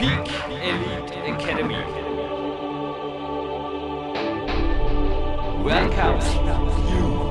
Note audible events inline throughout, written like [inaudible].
Peak Elite Academy. Welcomes you.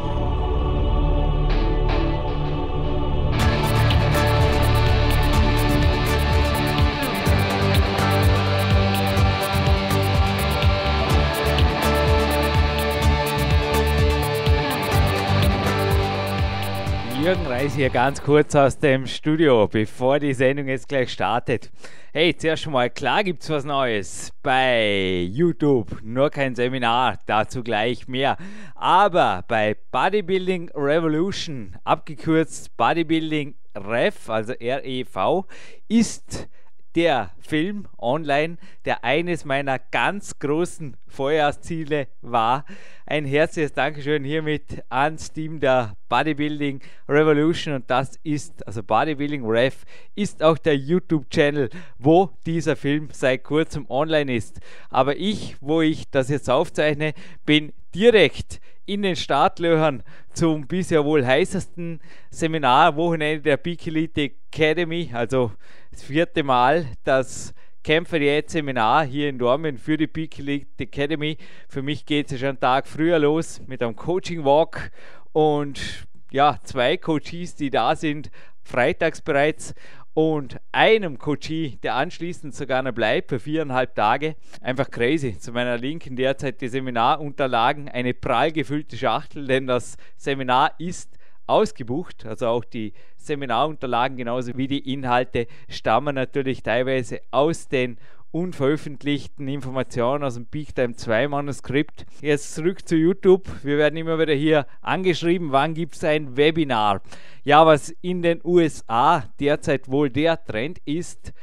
Jürgen Reis hier ganz kurz aus dem Studio, bevor die Sendung jetzt gleich startet. Hey, zuerst schon mal, klar gibt es was Neues bei YouTube, nur kein Seminar, dazu gleich mehr. Aber bei Bodybuilding Revolution, abgekürzt Bodybuilding Rev, also REV, ist der Film online, der eines meiner ganz großen Vorjahrsziele war. Ein herzliches Dankeschön hiermit ans Team der Bodybuilding Revolution und das ist, also Bodybuilding Rev, ist auch der YouTube-Channel, wo dieser Film seit kurzem online ist. Aber ich, wo ich das jetzt aufzeichne, bin direkt in den Startlöchern zum bisher wohl heißesten Seminar Wochenende der Peak Elite Academy, also das vierte Mal das Kämpfer Diät Seminar hier in Dortmund für die Peak Elite Academy. Für mich geht es schon einen Tag früher los mit einem Coaching Walk und ja, zwei Coaches, die da sind, freitags bereits und einem Coachie, der anschließend sogar noch bleibt für viereinhalb Tage. Einfach crazy. Zu meiner Linken derzeit die Seminarunterlagen, eine prall gefüllte Schachtel, denn das Seminar ist ausgebucht. Also auch die Seminarunterlagen genauso wie die Inhalte stammen natürlich teilweise aus den unveröffentlichten Informationen aus dem Peak Time 2 Manuskript. Jetzt zurück zu YouTube. Wir werden immer wieder hier angeschrieben, wann gibt es ein Webinar. Ja, was in den USA derzeit wohl der Trend ist,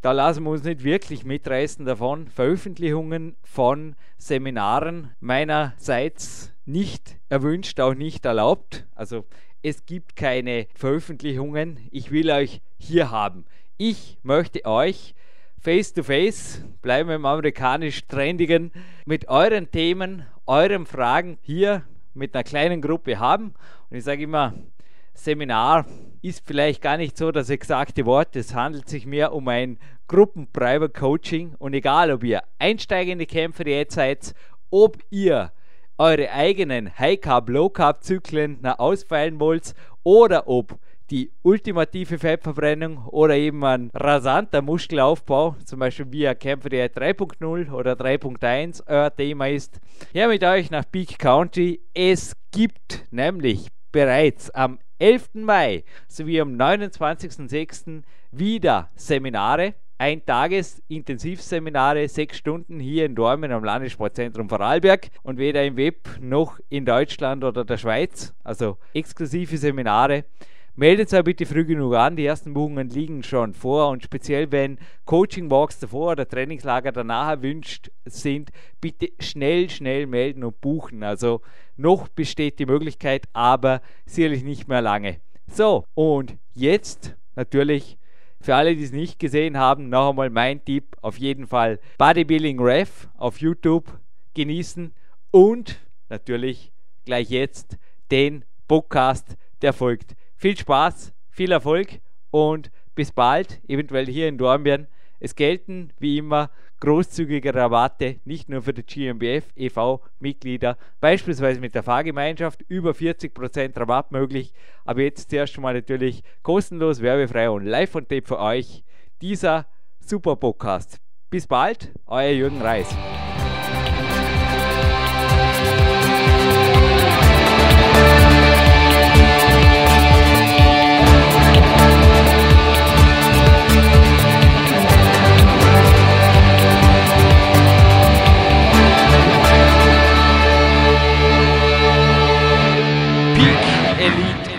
da lassen wir uns nicht wirklich mitreißen davon. Veröffentlichungen von Seminaren meinerseits nicht erwünscht, auch nicht erlaubt. Also es gibt keine Veröffentlichungen. Ich will euch hier haben. Ich möchte euch face to face, bleiben wir im amerikanisch trendigen, mit euren Themen, euren Fragen hier mit einer kleinen Gruppe haben. Und ich sage immer, Seminar ist vielleicht gar nicht so das exakte Wort. Es handelt sich mehr um ein Gruppen-Private Coaching. Und egal, ob ihr einsteigende Kämpfer jetzt seid, ob ihr eure eigenen High-Carb, Low-Carb-Zyklen ausfeilen wollt oder ob die ultimative Fettverbrennung oder eben ein rasanter Muskelaufbau, zum Beispiel via Kämpfer 3.0 oder 3.1 euer Thema ist. Ja, mit euch nach Peak County. Es gibt nämlich bereits am 11. Mai sowie am 29.06. wieder Seminare Ein-Tages-Intensivseminare, sechs Stunden hier in Dormen am Landessportzentrum Vorarlberg und weder im Web noch in Deutschland oder der Schweiz, also exklusive Seminare. Meldet euch bitte früh genug an, die ersten Buchungen liegen schon vor und speziell wenn Coaching Walks davor oder Trainingslager danach erwünscht sind, bitte schnell, schnell melden und buchen. Also noch besteht die Möglichkeit, aber sicherlich nicht mehr lange. So, und jetzt natürlich für alle, die es nicht gesehen haben, noch einmal mein Tipp: auf jeden Fall Bodybuilding Ref auf YouTube genießen und natürlich gleich jetzt den Podcast, der folgt. Viel Spaß, viel Erfolg und bis bald, eventuell hier in Dornbirn. Es gelten wie immer großzügige Rabatte, nicht nur für die GmbF e.V.-Mitglieder, beispielsweise mit der Fahrgemeinschaft über 40% Rabatt möglich. Aber jetzt zuerst schon mal natürlich kostenlos, werbefrei und live von Tape für euch dieser Super Podcast. Bis bald, euer Jürgen Reis.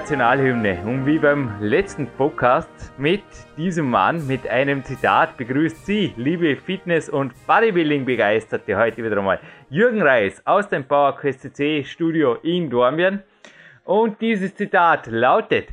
Nationalhymne. Und wie beim letzten Podcast mit diesem Mann, mit einem Zitat begrüßt Sie, liebe Fitness- und Bodybuilding-Begeisterte, heute wieder einmal Jürgen Reis aus dem PowerQuest CC Studio in Dornbirn. Und dieses Zitat lautet,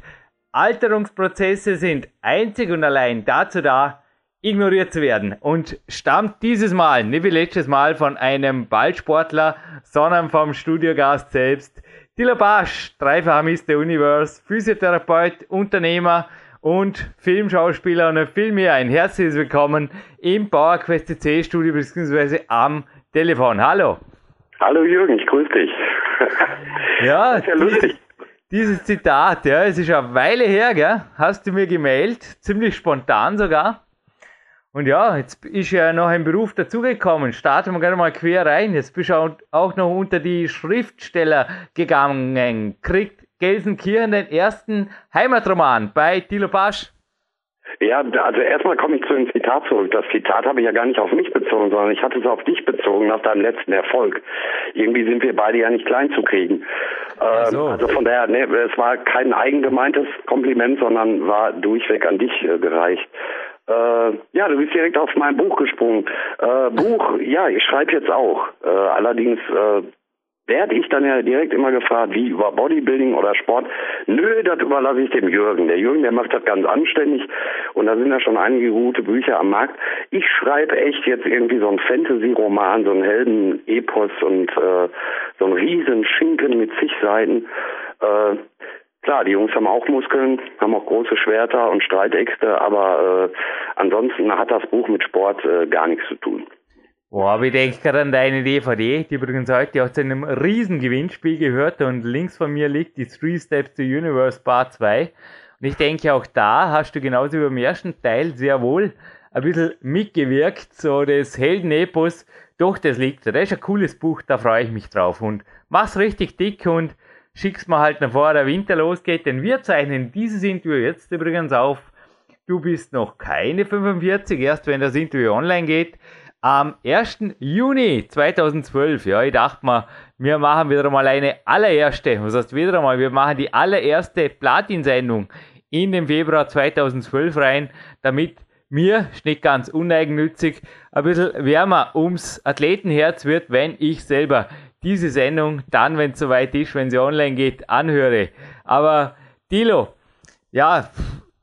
Alterungsprozesse sind einzig und allein dazu da, ignoriert zu werden und stammt dieses Mal, nicht wie letztes Mal, von einem Ballsportler, sondern vom Studiogast selbst. Dilo Basch, dreifacher Mr. Universe, Physiotherapeut, Unternehmer und Filmschauspieler und viel mehr. Ein herzliches Willkommen im PowerQuest C Studio bzw. am Telefon. Hallo. Hallo Jürgen, ich grüße dich. [laughs] ja, ja lustig. Dieses Zitat, ja, es ist eine Weile her, gell? Hast du mir gemeldet, ziemlich spontan sogar. Und ja, jetzt ist ja noch ein Beruf dazugekommen. Starten wir gerne mal quer rein. Jetzt bist du auch noch unter die Schriftsteller gegangen. Kriegt Gelsenkirchen den ersten Heimatroman bei Thilo Pasch. Ja, also erstmal komme ich zu dem Zitat zurück. Das Zitat habe ich ja gar nicht auf mich bezogen, sondern ich hatte es auf dich bezogen nach deinem letzten Erfolg. Irgendwie sind wir beide ja nicht klein zu kriegen. Ähm, so. Also von daher, ne, es war kein eigengemeintes Kompliment, sondern war durchweg an dich äh, gereicht. Äh, ja, du bist direkt auf mein Buch gesprungen. Äh, Buch, [laughs] ja, ich schreibe jetzt auch. Äh, allerdings äh, werde ich dann ja direkt immer gefragt, wie über Bodybuilding oder Sport. Nö, das überlasse ich dem Jürgen. Der Jürgen, der macht das ganz anständig und da sind ja schon einige gute Bücher am Markt. Ich schreibe echt jetzt irgendwie so einen Fantasy-Roman, so einen Helden-Epos und äh, so einen riesen Schinken mit zig Seiten. Klar, die Jungs haben auch Muskeln, haben auch große Schwerter und Streitäxte, aber äh, ansonsten hat das Buch mit Sport äh, gar nichts zu tun. Boah, aber ich denke gerade an deine DVD, die übrigens heute auch zu einem riesen Gewinnspiel gehört und links von mir liegt die Three Steps to Universe Part 2. Und ich denke, auch da hast du genauso wie beim ersten Teil sehr wohl ein bisschen mitgewirkt, so das Heldenepos. Doch, das liegt, das ist ein cooles Buch, da freue ich mich drauf. Und mach's richtig dick und schick's mir halt, bevor der Winter losgeht, denn wir zeichnen dieses Interview jetzt übrigens auf. Du bist noch keine 45, erst wenn das Interview online geht. Am 1. Juni 2012, ja, ich dachte mal, wir machen wieder mal eine allererste, was heißt wieder einmal, wir machen die allererste Platin-Sendung in den Februar 2012 rein, damit mir, nicht ganz uneigennützig, ein bisschen wärmer ums Athletenherz wird, wenn ich selber diese Sendung dann, wenn es soweit ist, wenn sie online geht, anhöre. Aber Dilo, ja,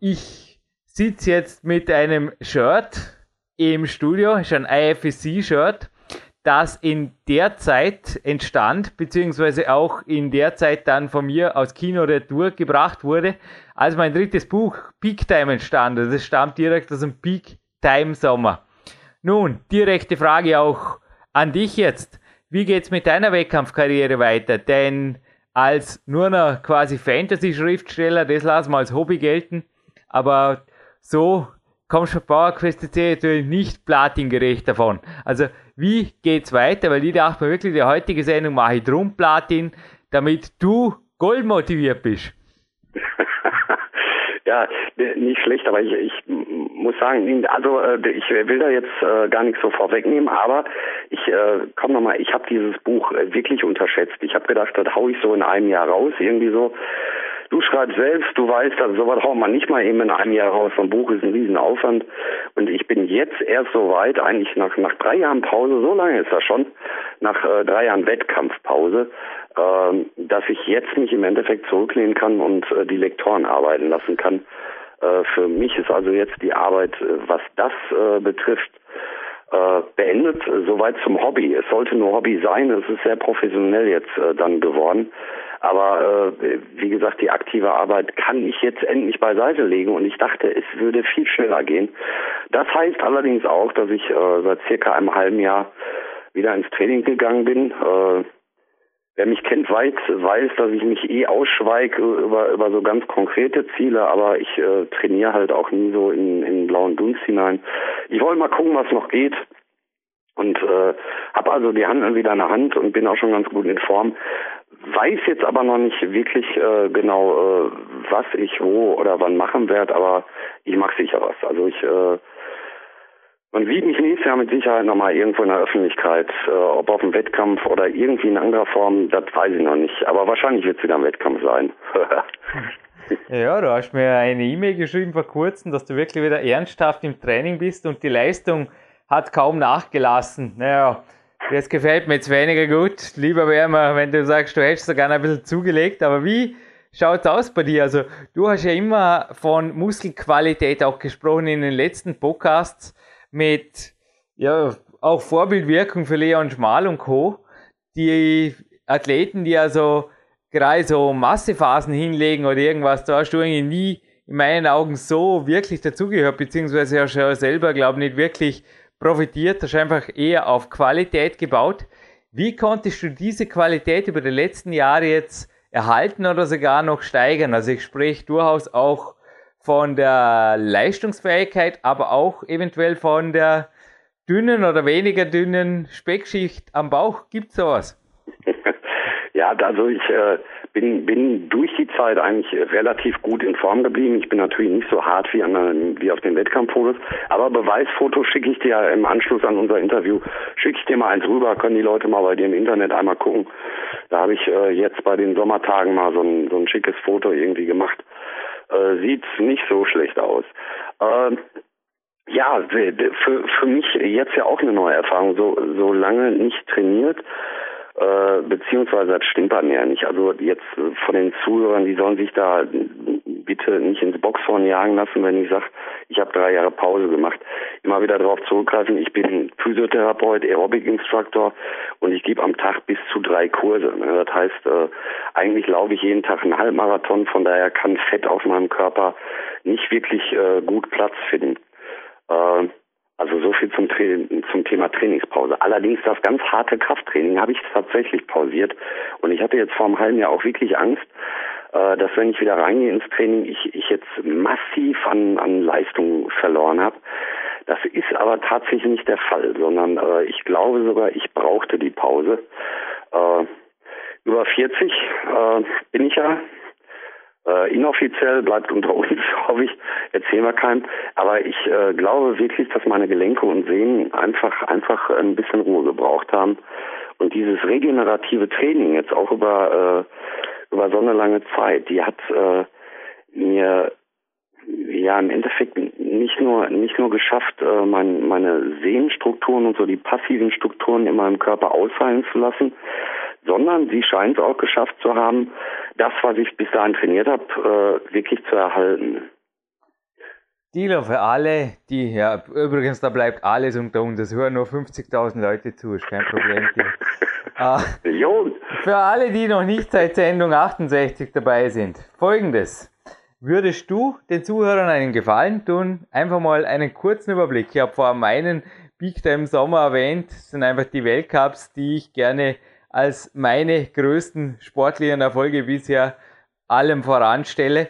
ich sitze jetzt mit einem Shirt im Studio, ist ein IFSC-Shirt, das in der Zeit entstand, beziehungsweise auch in der Zeit dann von mir aus Kino Retour gebracht wurde, als mein drittes Buch Peak Time entstand. Das stammt direkt aus dem Peak Time Sommer. Nun, direkte Frage auch an dich jetzt. Wie geht's mit deiner Wettkampfkarriere weiter? Denn als nur noch quasi Fantasy-Schriftsteller, das lassen wir als Hobby gelten, aber so kommst du bei PowerQuest C natürlich nicht platingerecht davon. Also wie geht's weiter? Weil ich dachte mir wirklich, die heutige Sendung mache ich drum Platin, damit du Gold motiviert bist. [laughs] Ja, nicht schlecht, aber ich, ich muss sagen, also äh, ich will da jetzt äh, gar nichts so vorwegnehmen, aber ich äh, komm nochmal, ich habe dieses Buch wirklich unterschätzt. Ich habe gedacht, das hau ich so in einem Jahr raus, irgendwie so. Du schreibst selbst, du weißt, also sowas haut man nicht mal eben in einem Jahr raus. So ein Buch ist ein Riesenaufwand. Und ich bin jetzt erst so weit, eigentlich nach, nach drei Jahren Pause, so lange ist das schon, nach äh, drei Jahren Wettkampfpause, äh, dass ich jetzt mich im Endeffekt zurücklehnen kann und äh, die Lektoren arbeiten lassen kann. Äh, für mich ist also jetzt die Arbeit, äh, was das betrifft, beendet, soweit zum Hobby. Es sollte nur Hobby sein, es ist sehr professionell jetzt dann geworden. Aber äh, wie gesagt, die aktive Arbeit kann ich jetzt endlich beiseite legen und ich dachte, es würde viel schneller gehen. Das heißt allerdings auch, dass ich äh, seit circa einem halben Jahr wieder ins Training gegangen bin. Äh, wer mich kennt, weiß, weiß, dass ich mich eh ausschweige über, über so ganz konkrete Ziele, aber ich äh, trainiere halt auch nie so in, in blauen Dunst hinein. Ich wollte mal gucken, was noch geht und äh, habe also die Hand wieder in der Hand und bin auch schon ganz gut in Form. Weiß jetzt aber noch nicht wirklich äh, genau, äh, was ich wo oder wann machen werde, aber ich mache sicher was. Also ich äh, Man sieht mich nächstes Jahr mit Sicherheit nochmal irgendwo in der Öffentlichkeit, äh, ob auf dem Wettkampf oder irgendwie in anderer Form, das weiß ich noch nicht. Aber wahrscheinlich wird es wieder ein Wettkampf sein. [laughs] [laughs] ja, du hast mir eine E-Mail geschrieben vor kurzem, dass du wirklich wieder ernsthaft im Training bist und die Leistung hat kaum nachgelassen. Naja, das gefällt mir jetzt weniger gut. Lieber wäre mir, wenn du sagst, du hättest sogar ein bisschen zugelegt. Aber wie schaut es aus bei dir? Also, du hast ja immer von Muskelqualität auch gesprochen in den letzten Podcasts mit ja, auch Vorbildwirkung für Leon Schmal und Co. Die Athleten, die also gerade so Massephasen hinlegen oder irgendwas, da hast du irgendwie nie in meinen Augen so wirklich dazugehört, beziehungsweise hast du ja selber, glaube ich, nicht wirklich profitiert, hast einfach eher auf Qualität gebaut. Wie konntest du diese Qualität über die letzten Jahre jetzt erhalten oder sogar noch steigern? Also ich spreche durchaus auch von der Leistungsfähigkeit, aber auch eventuell von der dünnen oder weniger dünnen Speckschicht am Bauch. Gibt es sowas? [laughs] Ja, also ich äh, bin, bin durch die Zeit eigentlich relativ gut in Form geblieben. Ich bin natürlich nicht so hart wie, an, wie auf den Wettkampffotos, aber Beweisfotos schicke ich dir im Anschluss an unser Interview, schicke ich dir mal eins rüber, können die Leute mal bei dir im Internet einmal gucken. Da habe ich äh, jetzt bei den Sommertagen mal so ein, so ein schickes Foto irgendwie gemacht äh, sieht nicht so schlecht aus. Äh, ja, für, für mich jetzt ja auch eine neue Erfahrung, so, so lange nicht trainiert, äh, beziehungsweise das stimmt bei mir nicht. Also jetzt von den Zuhörern, die sollen sich da bitte nicht ins Boxhorn jagen lassen, wenn ich sage, ich habe drei Jahre Pause gemacht. Immer wieder darauf zurückgreifen, ich bin Physiotherapeut, Aerobic-Instructor und ich gebe am Tag bis zu drei Kurse. Ne? Das heißt, äh, eigentlich laufe ich jeden Tag einen Halbmarathon, von daher kann Fett auf meinem Körper nicht wirklich äh, gut Platz finden. Äh, also so viel zum, zum Thema Trainingspause. Allerdings das ganz harte Krafttraining habe ich tatsächlich pausiert und ich hatte jetzt vor einem halben Jahr auch wirklich Angst, äh, dass wenn ich wieder reingehe ins Training, ich, ich jetzt massiv an, an Leistung verloren habe. Das ist aber tatsächlich nicht der Fall, sondern äh, ich glaube sogar, ich brauchte die Pause. Äh, über 40 äh, bin ich ja äh, inoffiziell bleibt unter uns, [laughs] hoffe ich, erzählen wir keinem. Aber ich äh, glaube wirklich, dass meine Gelenke und Sehnen einfach, einfach ein bisschen Ruhe gebraucht haben. Und dieses regenerative Training jetzt auch über, äh, über so eine lange Zeit, die hat äh, mir ja im Endeffekt nicht nur nicht nur geschafft, äh, mein, meine Sehnenstrukturen und so die passiven Strukturen in meinem Körper ausfallen zu lassen, sondern sie scheint es auch geschafft zu haben, das, was ich bis dahin trainiert habe, äh, wirklich zu erhalten. Dealer für alle, die, ja, übrigens, da bleibt alles unter uns. Es hören nur 50.000 Leute zu, ist kein Problem. [laughs] äh, für alle, die noch nicht seit Sendung 68 dabei sind, folgendes. Würdest du den Zuhörern einen Gefallen tun? Einfach mal einen kurzen Überblick. Ich habe vor meinen Big Time Sommer erwähnt, das sind einfach die Weltcups, die ich gerne als meine größten sportlichen Erfolge bisher allem voranstelle.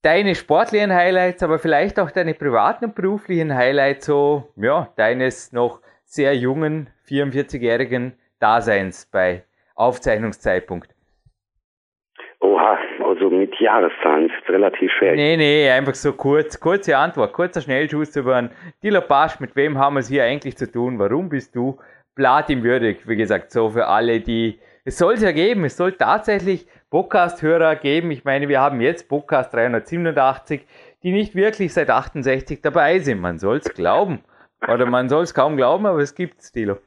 Deine sportlichen Highlights, aber vielleicht auch deine privaten und beruflichen Highlights, so, ja, deines noch sehr jungen 44-jährigen Daseins bei Aufzeichnungszeitpunkt. Oha, also mit Jahreszahlen ist relativ schwer. Nee, nee, einfach so kurz, kurze Antwort, kurzer Schnellschuss über einen Diller Pasch, mit wem haben wir es hier eigentlich zu tun, warum bist du platinwürdig, wie gesagt, so für alle, die. Es soll es ja geben, es soll tatsächlich Podcast-Hörer geben. Ich meine, wir haben jetzt Podcast 387, die nicht wirklich seit 68 dabei sind. Man soll es glauben. Oder man soll es kaum glauben, aber es gibt es, Dilo.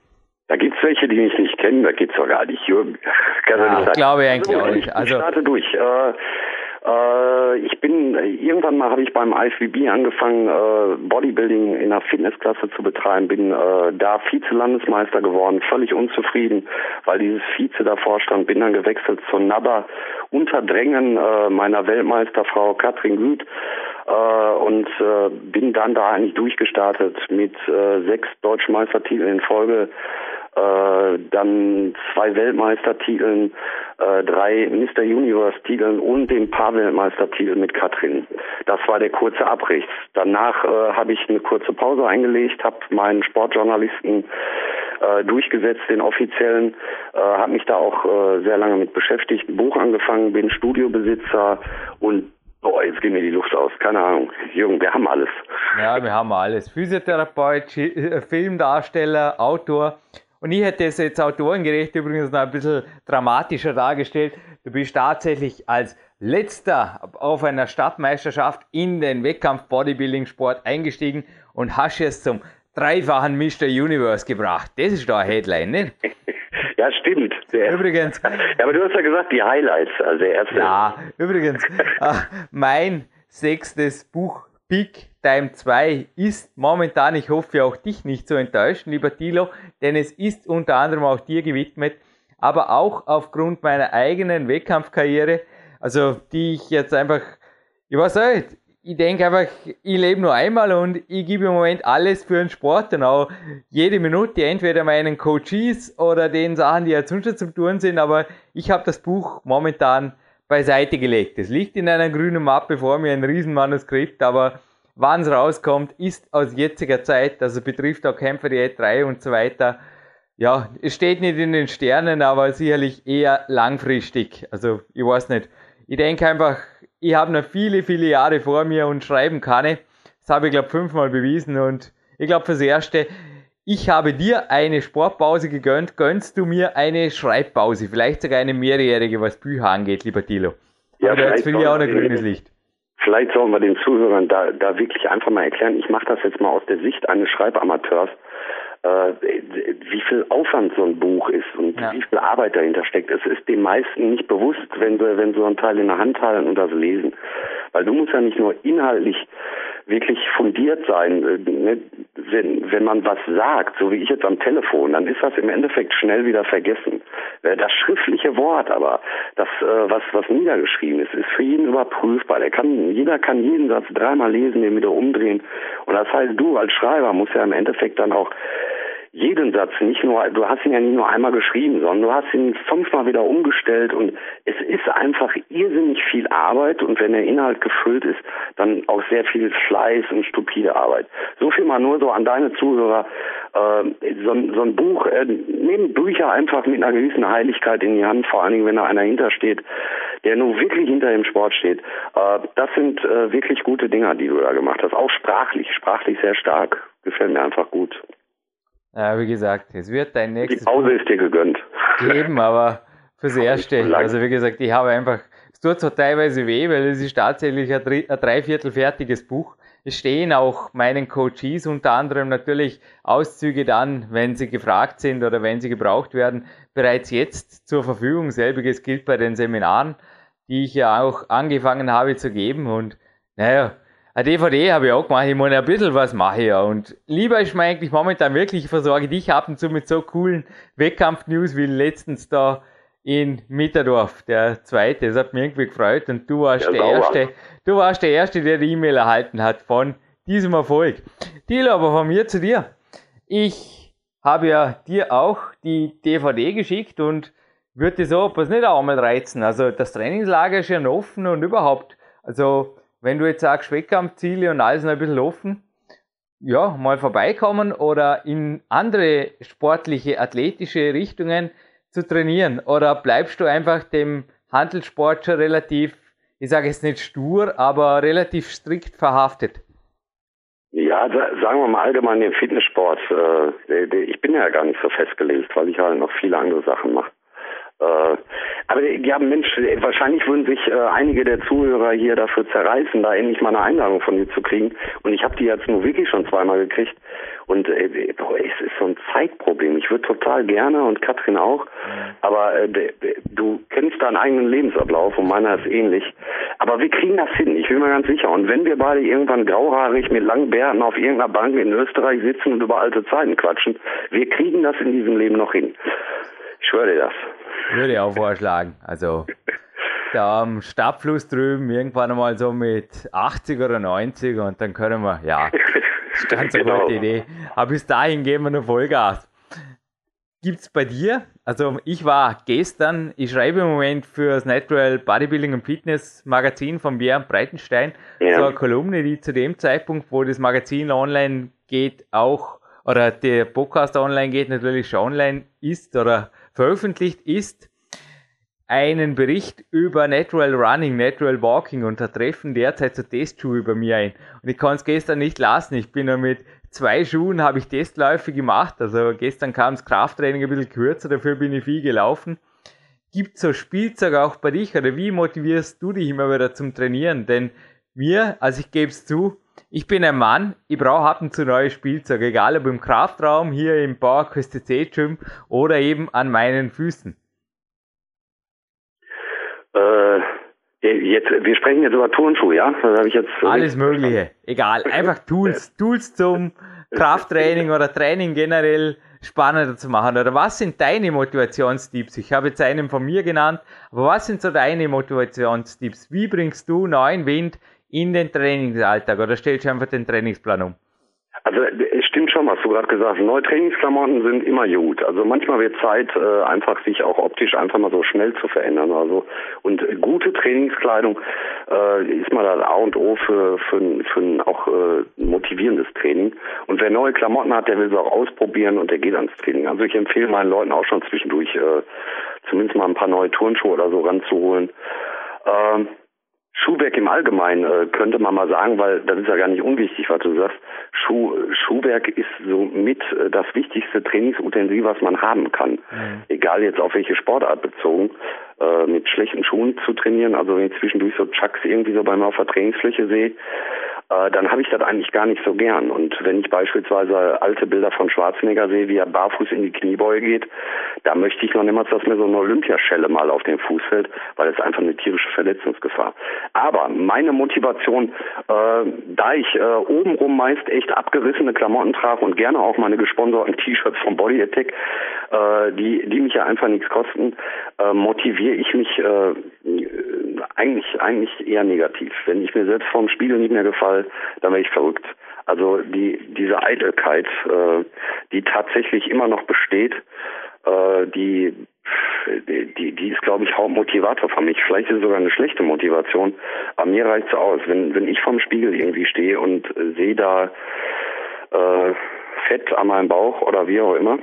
Da gibt es welche, die mich nicht kennen, da gibt es sogar nicht. Jürgen. [laughs] Ja, ich glaube eigentlich also, auch nicht. Also, ich starte durch. Äh, äh, ich bin, irgendwann mal habe ich beim IFBB angefangen, äh, Bodybuilding in einer Fitnessklasse zu betreiben, bin äh, da Vize-Landesmeister geworden, völlig unzufrieden, weil dieses Vize davor stand, bin dann gewechselt zur NABA unter Drängen äh, meiner Weltmeisterfrau Katrin Güth äh, und äh, bin dann da eigentlich durchgestartet mit sechs deutschen Meistertiteln in Folge äh, dann zwei Weltmeistertiteln, äh, drei Mr. Universe-Titeln und den Paar-Weltmeistertitel mit Katrin. Das war der kurze Abriss. Danach äh, habe ich eine kurze Pause eingelegt, habe meinen Sportjournalisten äh, durchgesetzt, den offiziellen, äh, habe mich da auch äh, sehr lange mit beschäftigt, ein Buch angefangen, bin Studiobesitzer und Boah, jetzt geht mir die Luft aus. Keine Ahnung. Jürgen, wir haben alles. Ja, wir haben alles. Physiotherapeut, äh, Filmdarsteller, Autor. Und ich hätte es jetzt autorengerecht übrigens noch ein bisschen dramatischer dargestellt. Du bist tatsächlich als letzter auf einer Stadtmeisterschaft in den Wettkampf Bodybuilding Sport eingestiegen und hast es zum dreifachen Mr. Universe gebracht. Das ist doch ein Headline, ne? [laughs] Ja, stimmt. Der Übrigens. [laughs] Ja, aber du hast ja gesagt, die Highlights, also der erste. Ja, übrigens, [laughs] äh, mein sechstes Buch Big Time 2 ist momentan, ich hoffe auch dich nicht zu enttäuschen, lieber Tilo, denn es ist unter anderem auch dir gewidmet, aber auch aufgrund meiner eigenen Wettkampfkarriere, also die ich jetzt einfach, ich weiß nicht, ich denke einfach, ich lebe nur einmal und ich gebe im Moment alles für den Sport und auch jede Minute entweder meinen Coaches oder den Sachen, die ja zum Tun sind, aber ich habe das Buch momentan beiseite gelegt. Es liegt in einer grünen Mappe vor mir, ein Riesenmanuskript, aber wann es rauskommt, ist aus jetziger Zeit, also betrifft auch Kämpfer Diät 3 und so weiter. Ja, es steht nicht in den Sternen, aber sicherlich eher langfristig. Also ich weiß nicht. Ich denke einfach, ich habe noch viele, viele Jahre vor mir und schreiben kann ich. Das habe ich, glaube fünfmal bewiesen und ich glaube fürs Erste, ich habe dir eine Sportpause gegönnt, gönnst du mir eine Schreibpause, vielleicht sogar eine mehrjährige, was Bücher angeht, lieber Tilo. Ja, Aber jetzt für dich auch ein grünes Licht. Vielleicht sollen wir den Zuhörern da, da wirklich einfach mal erklären, ich mache das jetzt mal aus der Sicht eines Schreibamateurs, äh, wie viel Aufwand so ein Buch ist und Ja. wie viel Arbeit dahinter steckt. Es ist den meisten nicht bewusst, wenn sie, wenn sie so einen Teil in der Hand halten und das lesen. Weil du musst ja nicht nur inhaltlich wirklich fundiert sein. äh, ne? Wenn, wenn man was sagt, so wie ich jetzt am Telefon, dann ist das im Endeffekt schnell wieder vergessen. Äh, Das schriftliche Wort aber, das, äh, was, was niedergeschrieben ist, ist für jeden überprüfbar. Der kann, jeder kann jeden Satz dreimal lesen, den wieder umdrehen. Und das heißt, du als Schreiber musst ja im Endeffekt dann auch jeden Satz nicht nur, du hast ihn ja nicht nur einmal geschrieben, sondern du hast ihn fünfmal wieder umgestellt und es ist einfach irrsinnig viel Arbeit und wenn der Inhalt gefüllt ist, dann auch sehr viel Fleiß und stupide Arbeit. So viel mal nur so an deine Zuhörer, äh, so, so ein Buch, äh, nehmen Bücher einfach mit einer gewissen Heiligkeit in die Hand, vor allen Dingen, wenn da einer hintersteht, der nur wirklich hinter dem Sport steht. Äh, das sind äh, wirklich gute Dinger, die du da gemacht hast. Auch sprachlich, sprachlich sehr stark. Gefällt mir einfach gut. Ja, wie gesagt, es wird dein Die nächstes Pause ist dir gegönnt. geben, aber fürs [laughs] Erste. Also wie gesagt, ich habe einfach, es tut zwar teilweise weh, weil es ist tatsächlich ein, ein Dreiviertel fertiges Buch. Es stehen auch meinen Coaches unter anderem natürlich Auszüge dann, wenn sie gefragt sind oder wenn sie gebraucht werden, bereits jetzt zur Verfügung. Selbiges gilt bei den Seminaren, die ich ja auch angefangen habe zu geben und naja, eine DVD habe ich auch gemacht. Ich meine, ein bisschen was mache ich ja. Und lieber ist mir eigentlich momentan wirklich, ich versorge dich ab und zu mit so coolen Wettkampf-News wie letztens da in Mitterdorf, der zweite. Das hat mich irgendwie gefreut. Und du warst Ja, der. Erste, du warst der Erste, der die E-Mail erhalten hat von diesem Erfolg. Thilo, aber von mir zu dir. Ich habe ja dir auch die DVD geschickt und würde so etwas nicht auch mal reizen. Also das Trainingslager ist ja offen und überhaupt. Also wenn du jetzt sagst, Wettkampfziele und alles noch ein bisschen offen, ja, mal vorbeikommen oder in andere sportliche, athletische Richtungen zu trainieren? Oder bleibst du einfach dem Handelssport schon relativ, ich sage jetzt nicht stur, aber relativ strikt verhaftet? Ja, sa- sagen wir mal allgemein den Fitnesssport. Äh, ich bin ja gar nicht so festgelegt, weil ich halt noch viele andere Sachen mache. Äh, aber ja, Mensch, wahrscheinlich würden sich äh, einige der Zuhörer hier dafür zerreißen, da endlich mal eine Einladung von dir zu kriegen. Und ich habe die jetzt nur wirklich schon zweimal gekriegt. Und äh, boah, es ist so ein Zeitproblem. Ich würde total gerne und Katrin auch. Aber du kennst deinen eigenen Lebensablauf und meiner ist ähnlich. Aber wir kriegen das hin, ich bin mir ganz sicher. Und wenn wir beide irgendwann grauhaarig mit langen Bärten auf irgendeiner Bank in Österreich sitzen und über alte Zeiten quatschen, wir kriegen das in diesem Leben noch hin. Ich schwöre dir das. Würde ich auch vorschlagen. Also da am Stadtfluss drüben irgendwann einmal so mit 80 oder 90 und dann können wir, ja, ist ganz eine Genau. gute Idee. Aber bis dahin geben wir noch Vollgas. Gibt's bei dir? Also ich war gestern, ich schreibe im Moment für das Natural Bodybuilding und Fitness Magazin von Björn Breitenstein Ja. so eine Kolumne, die zu dem Zeitpunkt, wo das Magazin online geht, auch oder der Podcast online geht, natürlich schon online ist oder veröffentlicht ist. einen Bericht über Natural Running, Natural Walking und da treffen derzeit so Testschuhe bei mir ein. Und ich kann es gestern nicht lassen. Ich bin nur mit zwei Schuhen habe ich Testläufe gemacht. Also gestern kam das Krafttraining ein bisschen kürzer, dafür bin ich viel gelaufen. Gibt so Spielzeug auch bei dich oder wie motivierst du dich immer wieder zum Trainieren? Denn mir, also ich gebe es zu, ich bin ein Mann, ich brauche ab und zu neue Spielzeug, egal ob im Kraftraum, hier im TC Gym oder eben an meinen Füßen. Äh, jetzt, wir sprechen jetzt über Turnschuhe, ja? Das habe ich jetzt. Alles Mögliche, egal. Einfach Tools, Tools zum [laughs] Krafttraining oder Training generell spannender zu machen. Oder was sind deine Motivationstipps? Ich habe jetzt einen von mir genannt, aber was sind so deine Motivationstipps? Wie bringst du neuen Wind in den Trainingsalltag oder stellst du einfach den Trainingsplan um? Also es stimmt schon, was du gerade gesagt hast. Neue Trainingsklamotten sind immer gut. Also manchmal wird Zeit, äh, einfach sich auch optisch einfach mal so schnell zu verändern. Also und gute Trainingskleidung äh, ist mal das A und O für für, für ein auch äh, motivierendes Training. Und wer neue Klamotten hat, der will sie auch ausprobieren und der geht ans Training. Also ich empfehle meinen Leuten auch schon zwischendurch äh, zumindest mal ein paar neue Turnschuhe oder so ranzuholen. Ähm, Schuhwerk im Allgemeinen äh, könnte man mal sagen, weil das ist ja gar nicht unwichtig, was du sagst. Schuh, Schuhwerk ist so mit äh, das wichtigste Trainingsutensil, was man haben kann. Mhm. Egal jetzt auf welche Sportart bezogen. Äh, mit schlechten Schuhen zu trainieren, also wenn ich zwischendurch so Chucks irgendwie so bei mir auf der Trainingsfläche sehe, dann habe ich das eigentlich gar nicht so gern. Und wenn ich beispielsweise alte Bilder von Schwarzenegger sehe, wie er barfuß in die Kniebeuge geht, da möchte ich noch niemals, dass mir so eine Olympiaschelle mal auf den Fuß fällt, weil es einfach eine tierische Verletzungsgefahr. Aber meine Motivation, äh, da ich äh, obenrum meist echt abgerissene Klamotten trage und gerne auch meine gesponserten T-Shirts vom Body Attack, äh, die, die mich ja einfach nichts kosten, äh, motiviere ich mich äh, eigentlich, eigentlich eher negativ. Wenn ich mir selbst vorm Spiegel nicht mehr gefalle, dann wäre ich verrückt. Also die, diese Eitelkeit, äh, die tatsächlich immer noch besteht, äh, die, die, die ist, glaube ich, Hauptmotivator für mich. Vielleicht ist es sogar eine schlechte Motivation, aber mir reicht es aus. Wenn, wenn ich vorm Spiegel irgendwie stehe und äh, sehe da äh, Fett an meinem Bauch oder wie auch immer,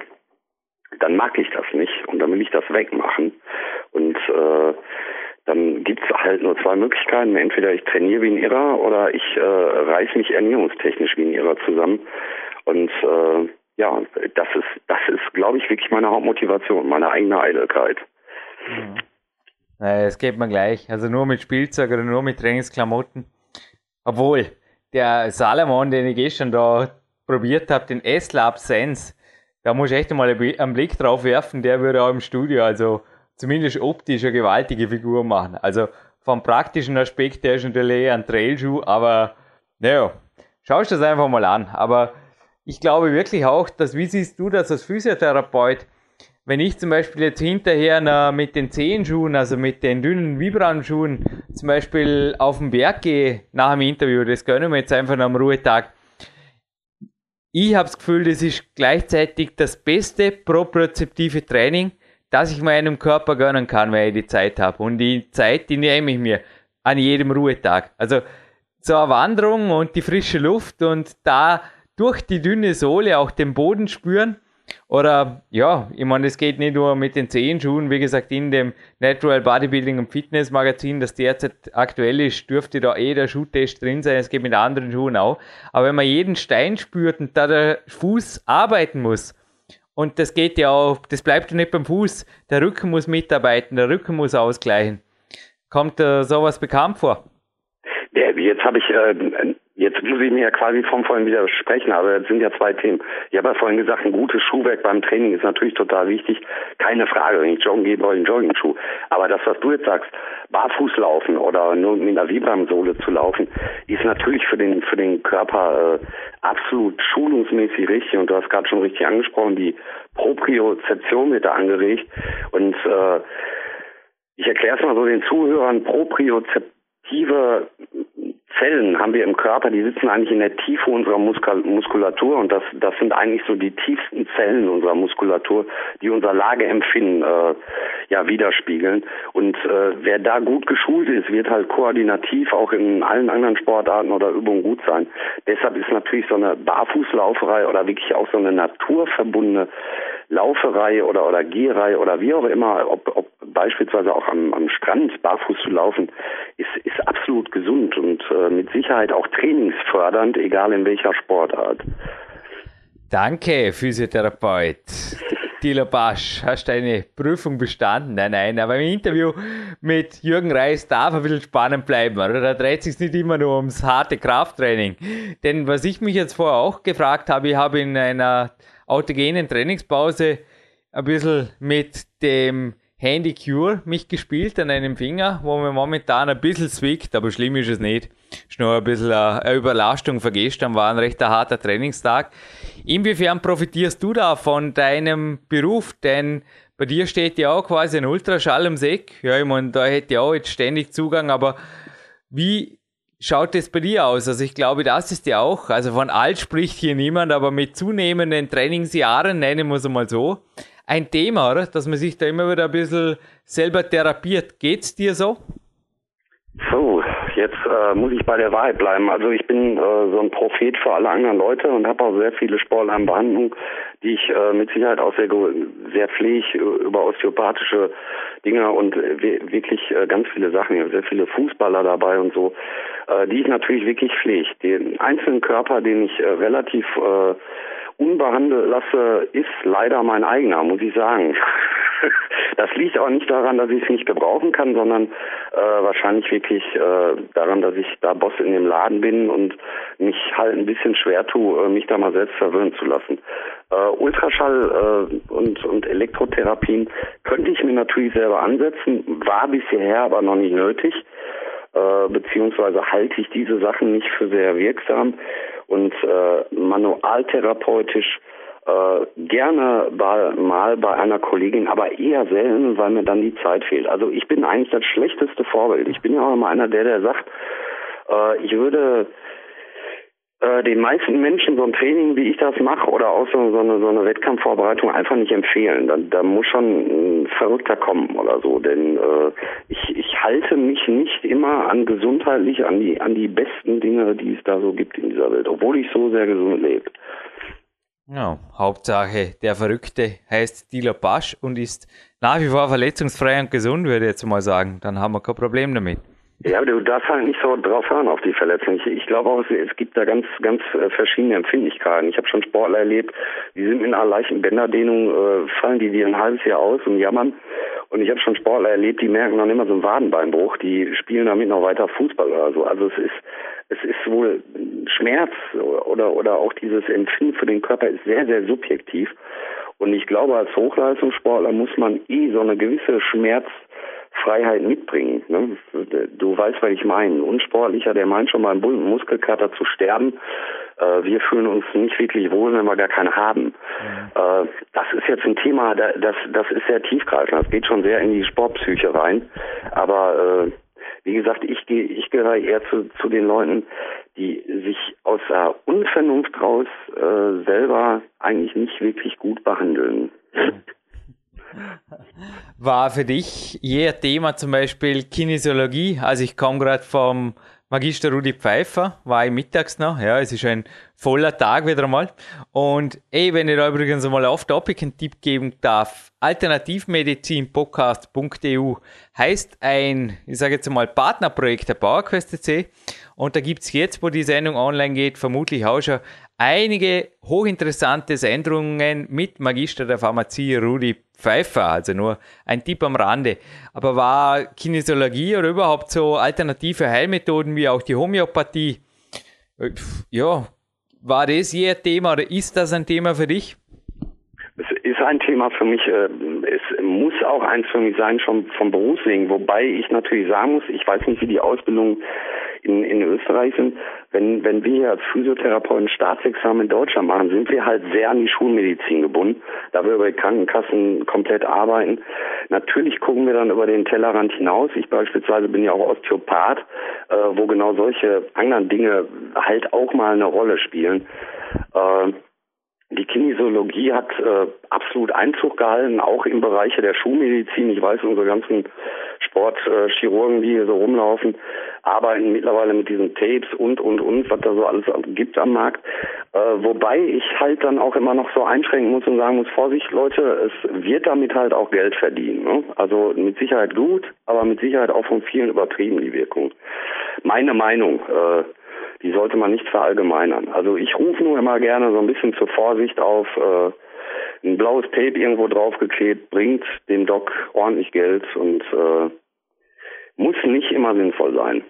dann mag ich das nicht und dann will ich das wegmachen. Und äh, dann gibt's halt nur zwei Möglichkeiten. Entweder ich trainiere wie ein Irrer oder ich äh, reiß mich ernährungstechnisch wie ein Irrer zusammen. Und äh, ja, das ist, das ist, glaube ich, wirklich meine Hauptmotivation, meine eigene Eitelkeit. Mhm. Es geht mir gleich. Also nur mit Spielzeug oder nur mit Trainingsklamotten. Obwohl, der Salomon, den ich gestern da probiert habe, den S-Lab Sense, da muss ich echt mal einen Blick drauf werfen, der würde auch im Studio, also zumindest optisch eine gewaltige Figur machen. Also vom praktischen Aspekt her ist natürlich ein Trailschuh, aber naja, schau dir das einfach mal an. Aber ich glaube wirklich auch, dass, wie siehst du das als Physiotherapeut, wenn ich zum Beispiel jetzt hinterher na, mit den Zehenschuhen, also mit den dünnen Vibram-Schuhen, zum Beispiel auf den Berg gehe nach dem Interview, das gönnen wir jetzt einfach am Ruhetag. Ich habe das Gefühl, das ist gleichzeitig das beste propriozeptive Training, dass ich meinem Körper gönnen kann, wenn ich die Zeit habe. Und die Zeit, die nehme ich mir an jedem Ruhetag. Also so eine Wanderung und die frische Luft und da durch die dünne Sohle auch den Boden spüren. Oder ja, ich meine, es geht nicht nur mit den Zehenschuhen, wie gesagt, in dem Natural Bodybuilding und Fitness Magazin, das derzeit aktuell ist, dürfte da eh der Schuhtest drin sein, es geht mit anderen Schuhen auch. Aber wenn man jeden Stein spürt und da der Fuß arbeiten muss, und das geht ja auch, das bleibt ja nicht beim Fuß. Der Rücken muss mitarbeiten, der Rücken muss ausgleichen. Kommt äh, sowas bekannt vor? Ja, jetzt habe ich, äh, muss ich mir ja quasi vom vorhin widersprechen, aber das sind ja zwei Themen. Ich habe ja vorhin gesagt, ein gutes Schuhwerk beim Training ist natürlich total wichtig. Keine Frage, wenn ich joggen gehe, brauche ich einen Jogging-Schuh. Aber das, was du jetzt sagst, barfuß laufen oder nur mit einer Vibram-Sohle zu laufen, ist natürlich für den, für den Körper äh, absolut schulungsmäßig richtig und du hast gerade schon richtig angesprochen, die Propriozeption wird da angeregt und äh, ich erkläre es mal so den Zuhörern, propriozeptive Zellen haben wir im Körper, die sitzen eigentlich in der Tiefe unserer Muskulatur und das, das sind eigentlich so die tiefsten Zellen unserer Muskulatur, die unser Lageempfinden äh, ja widerspiegeln. Und äh, wer da gut geschult ist, wird halt koordinativ auch in allen anderen Sportarten oder Übungen gut sein. Deshalb ist natürlich so eine Barfußlauferei oder wirklich auch so eine naturverbundene Lauferei oder oder Gehreihe oder wie auch immer, ob, ob beispielsweise auch am, am Strand barfuß zu laufen, ist, ist absolut gesund und äh, mit Sicherheit auch trainingsfördernd, egal in welcher Sportart. Danke, Physiotherapeut. [laughs] Dilo Basch, hast deine Prüfung bestanden? Nein, nein, aber im Interview mit Jürgen Reis darf ein bisschen spannend bleiben, oder? Da dreht sich nicht immer nur ums harte Krafttraining. Denn was ich mich jetzt vorher auch gefragt habe, ich habe in einer autogenen Trainingspause ein bisschen mit dem Handy Cure mich gespielt an einem Finger, wo mir momentan ein bisschen zwickt, aber schlimm ist es nicht. Ist nur ein bisschen eine Überlastung von gestern, war ein recht harter Trainingstag. Inwiefern profitierst du da von deinem Beruf? Denn bei dir steht ja auch quasi ein Ultraschall im Seck. Ja, ich meine, da hätte ich auch jetzt ständig Zugang, aber wie schaut es bei dir aus? Also ich glaube, das ist ja auch, also von alt spricht hier niemand, aber mit zunehmenden Trainingsjahren, nennen wir es mal so, ein Thema, oder? Dass man sich da immer wieder ein bisschen selber therapiert. Geht's dir so? So, jetzt äh, muss ich bei der Wahrheit bleiben. Also ich bin äh, so ein Prophet für alle anderen Leute und habe auch sehr viele Sportler in Behandlung, die ich äh, mit Sicherheit auch sehr, sehr pflege über osteopathische Dinge und wirklich äh, ganz viele Sachen. Ich habe sehr viele Fußballer dabei und so, äh, die ich natürlich wirklich pflege. Den einzelnen Körper, den ich äh, relativ äh, unbehandelt lasse, ist leider mein eigener, muss ich sagen. [laughs] das liegt auch nicht daran, dass ich es nicht gebrauchen kann, sondern äh, wahrscheinlich wirklich äh, daran, dass ich da Boss in dem Laden bin und mich halt ein bisschen schwer tue, äh, mich da mal selbst verwöhnen zu lassen. Äh, Ultraschall äh, und, und Elektrotherapien könnte ich mir natürlich selber ansetzen, war bisher aber noch nicht nötig, äh, beziehungsweise halte ich diese Sachen nicht für sehr wirksam und äh, manualtherapeutisch äh, gerne bei, mal bei einer Kollegin, aber eher selten, weil mir dann die Zeit fehlt. Also ich bin eigentlich das schlechteste Vorbild. Ich bin ja auch immer einer der, der sagt, äh, ich würde äh, den meisten Menschen so ein Training, wie ich das mache, oder auch so, so, eine, so eine Wettkampfvorbereitung einfach nicht empfehlen. Da, da muss schon ein Verrückter kommen oder so. Denn äh, ich, ich halte mich nicht immer an gesundheitlich, an die, an die besten Dinge, die es da so gibt in dieser Welt, obwohl ich so sehr gesund lebe. Ja, Hauptsache, der Verrückte heißt Dila Pasch und ist nach wie vor verletzungsfrei und gesund, würde ich jetzt mal sagen. Dann haben wir kein Problem damit. Ja, du darfst halt nicht so drauf hören auf die Verletzung. Ich, ich glaube auch, es, es, gibt da ganz, ganz äh, verschiedene Empfindlichkeiten. Ich habe schon Sportler erlebt, die sind mit einer leichten Bänderdehnung, äh, fallen die dir ein halbes Jahr aus und jammern. Und ich habe schon Sportler erlebt, die merken noch immer so einen Wadenbeinbruch, die spielen damit noch weiter Fußball oder so. Also es ist, es ist wohl Schmerz oder, oder auch dieses Empfinden für den Körper ist sehr, sehr subjektiv. Und ich glaube, als Hochleistungssportler muss man eh so eine gewisse Schmerz Freiheit mitbringen. Ne? Du weißt, was ich meine. Ein Unsportlicher, der meint schon mal einen bunten Muskelkater zu sterben. Äh, wir fühlen uns nicht wirklich wohl, wenn wir gar keine haben. Ja. Äh, das ist jetzt ein Thema, das, das ist sehr tiefgreifend. Das geht schon sehr in die Sportpsyche rein. Aber äh, wie gesagt, ich gehe, ich gehöre eher zu, zu den Leuten, die sich aus der Unvernunft raus äh, selber eigentlich nicht wirklich gut behandeln. War für dich je Thema zum Beispiel Kinesiologie? Also ich komme gerade vom Magister Rudi Pfeiffer, war ich mittags noch, ja, es ist ein voller Tag wieder einmal. Und ey, wenn ich da übrigens mal auf Topic einen Tipp geben darf, alternativmedizinpodcast.eu heißt ein, ich sage jetzt mal, Partnerprojekt der PowerQuest.c und da gibt's jetzt, wo die Sendung online geht, vermutlich auch schon einige hochinteressante Sendungen mit Magister der Pharmazie Rudi Pfeiffer. Also nur ein Tipp am Rande. Aber war Kinesiologie oder überhaupt so alternative Heilmethoden wie auch die Homöopathie, äh, ja, war das je Thema oder ist das ein Thema für dich? Es ist ein Thema für mich, äh, es muss auch eins für mich sein, schon vom Berufswegen, wobei ich natürlich sagen muss, ich weiß nicht, wie die Ausbildung in, in Österreich sind, wenn, wenn wir als Physiotherapeuten Staatsexamen in Deutschland machen, sind wir halt sehr an die Schulmedizin gebunden, da wir über die Krankenkassen komplett arbeiten. Natürlich gucken wir dann über den Tellerrand hinaus. Ich beispielsweise bin ja auch Osteopath, äh, wo genau solche anderen Dinge halt auch mal eine Rolle spielen. Äh, Die Kinesiologie hat äh, absolut Einzug gehalten, auch im Bereich der Schulmedizin. Ich weiß, unsere ganzen Sportchirurgen, die hier so rumlaufen, arbeiten mittlerweile mit diesen Tapes und, und, und, was da so alles gibt am Markt. Äh, wobei ich halt dann auch immer noch so einschränken muss und sagen muss, Vorsicht Leute, es wird damit halt auch Geld verdienen. Ne? Also mit Sicherheit gut, aber mit Sicherheit auch von vielen übertrieben die Wirkung. Meine Meinung. Äh, die sollte man nicht verallgemeinern. Also ich rufe nur immer gerne so ein bisschen zur Vorsicht auf, äh, ein blaues Tape irgendwo draufgeklebt bringt dem Doc ordentlich Geld und äh, muss nicht immer sinnvoll sein.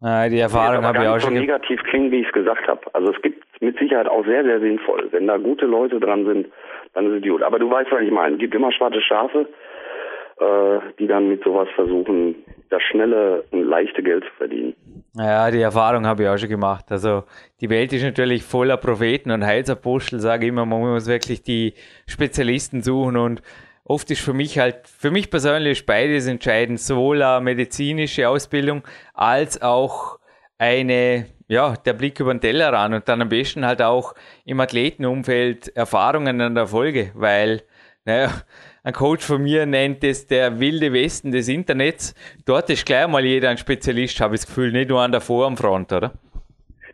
Ja, die Erfahrung habe ich auch schon. so negativ klingen, wie ich es gesagt habe. Also es gibt mit Sicherheit auch sehr, sehr sinnvoll. Wenn da gute Leute dran sind, dann ist es gut. Aber du weißt, was ich meine. Es gibt immer schwarze Schafe, äh, die dann mit sowas versuchen, das schnelle und leichte Geld zu verdienen. Ja, die Erfahrung habe ich auch schon gemacht. Also die Welt ist natürlich voller Propheten und Heilsapostel, sage ich immer, man muss wirklich die Spezialisten suchen und oft ist für mich halt, für mich persönlich beides entscheidend, sowohl eine medizinische Ausbildung als auch eine, ja, der Blick über den Tellerrand und dann am besten halt auch im Athletenumfeld Erfahrungen an der Folge, weil, naja, ein Coach von mir nennt es der wilde Westen des Internets. Dort ist gleich mal jeder ein Spezialist, habe ich das Gefühl, nicht nur an der Vorarmfront, oder?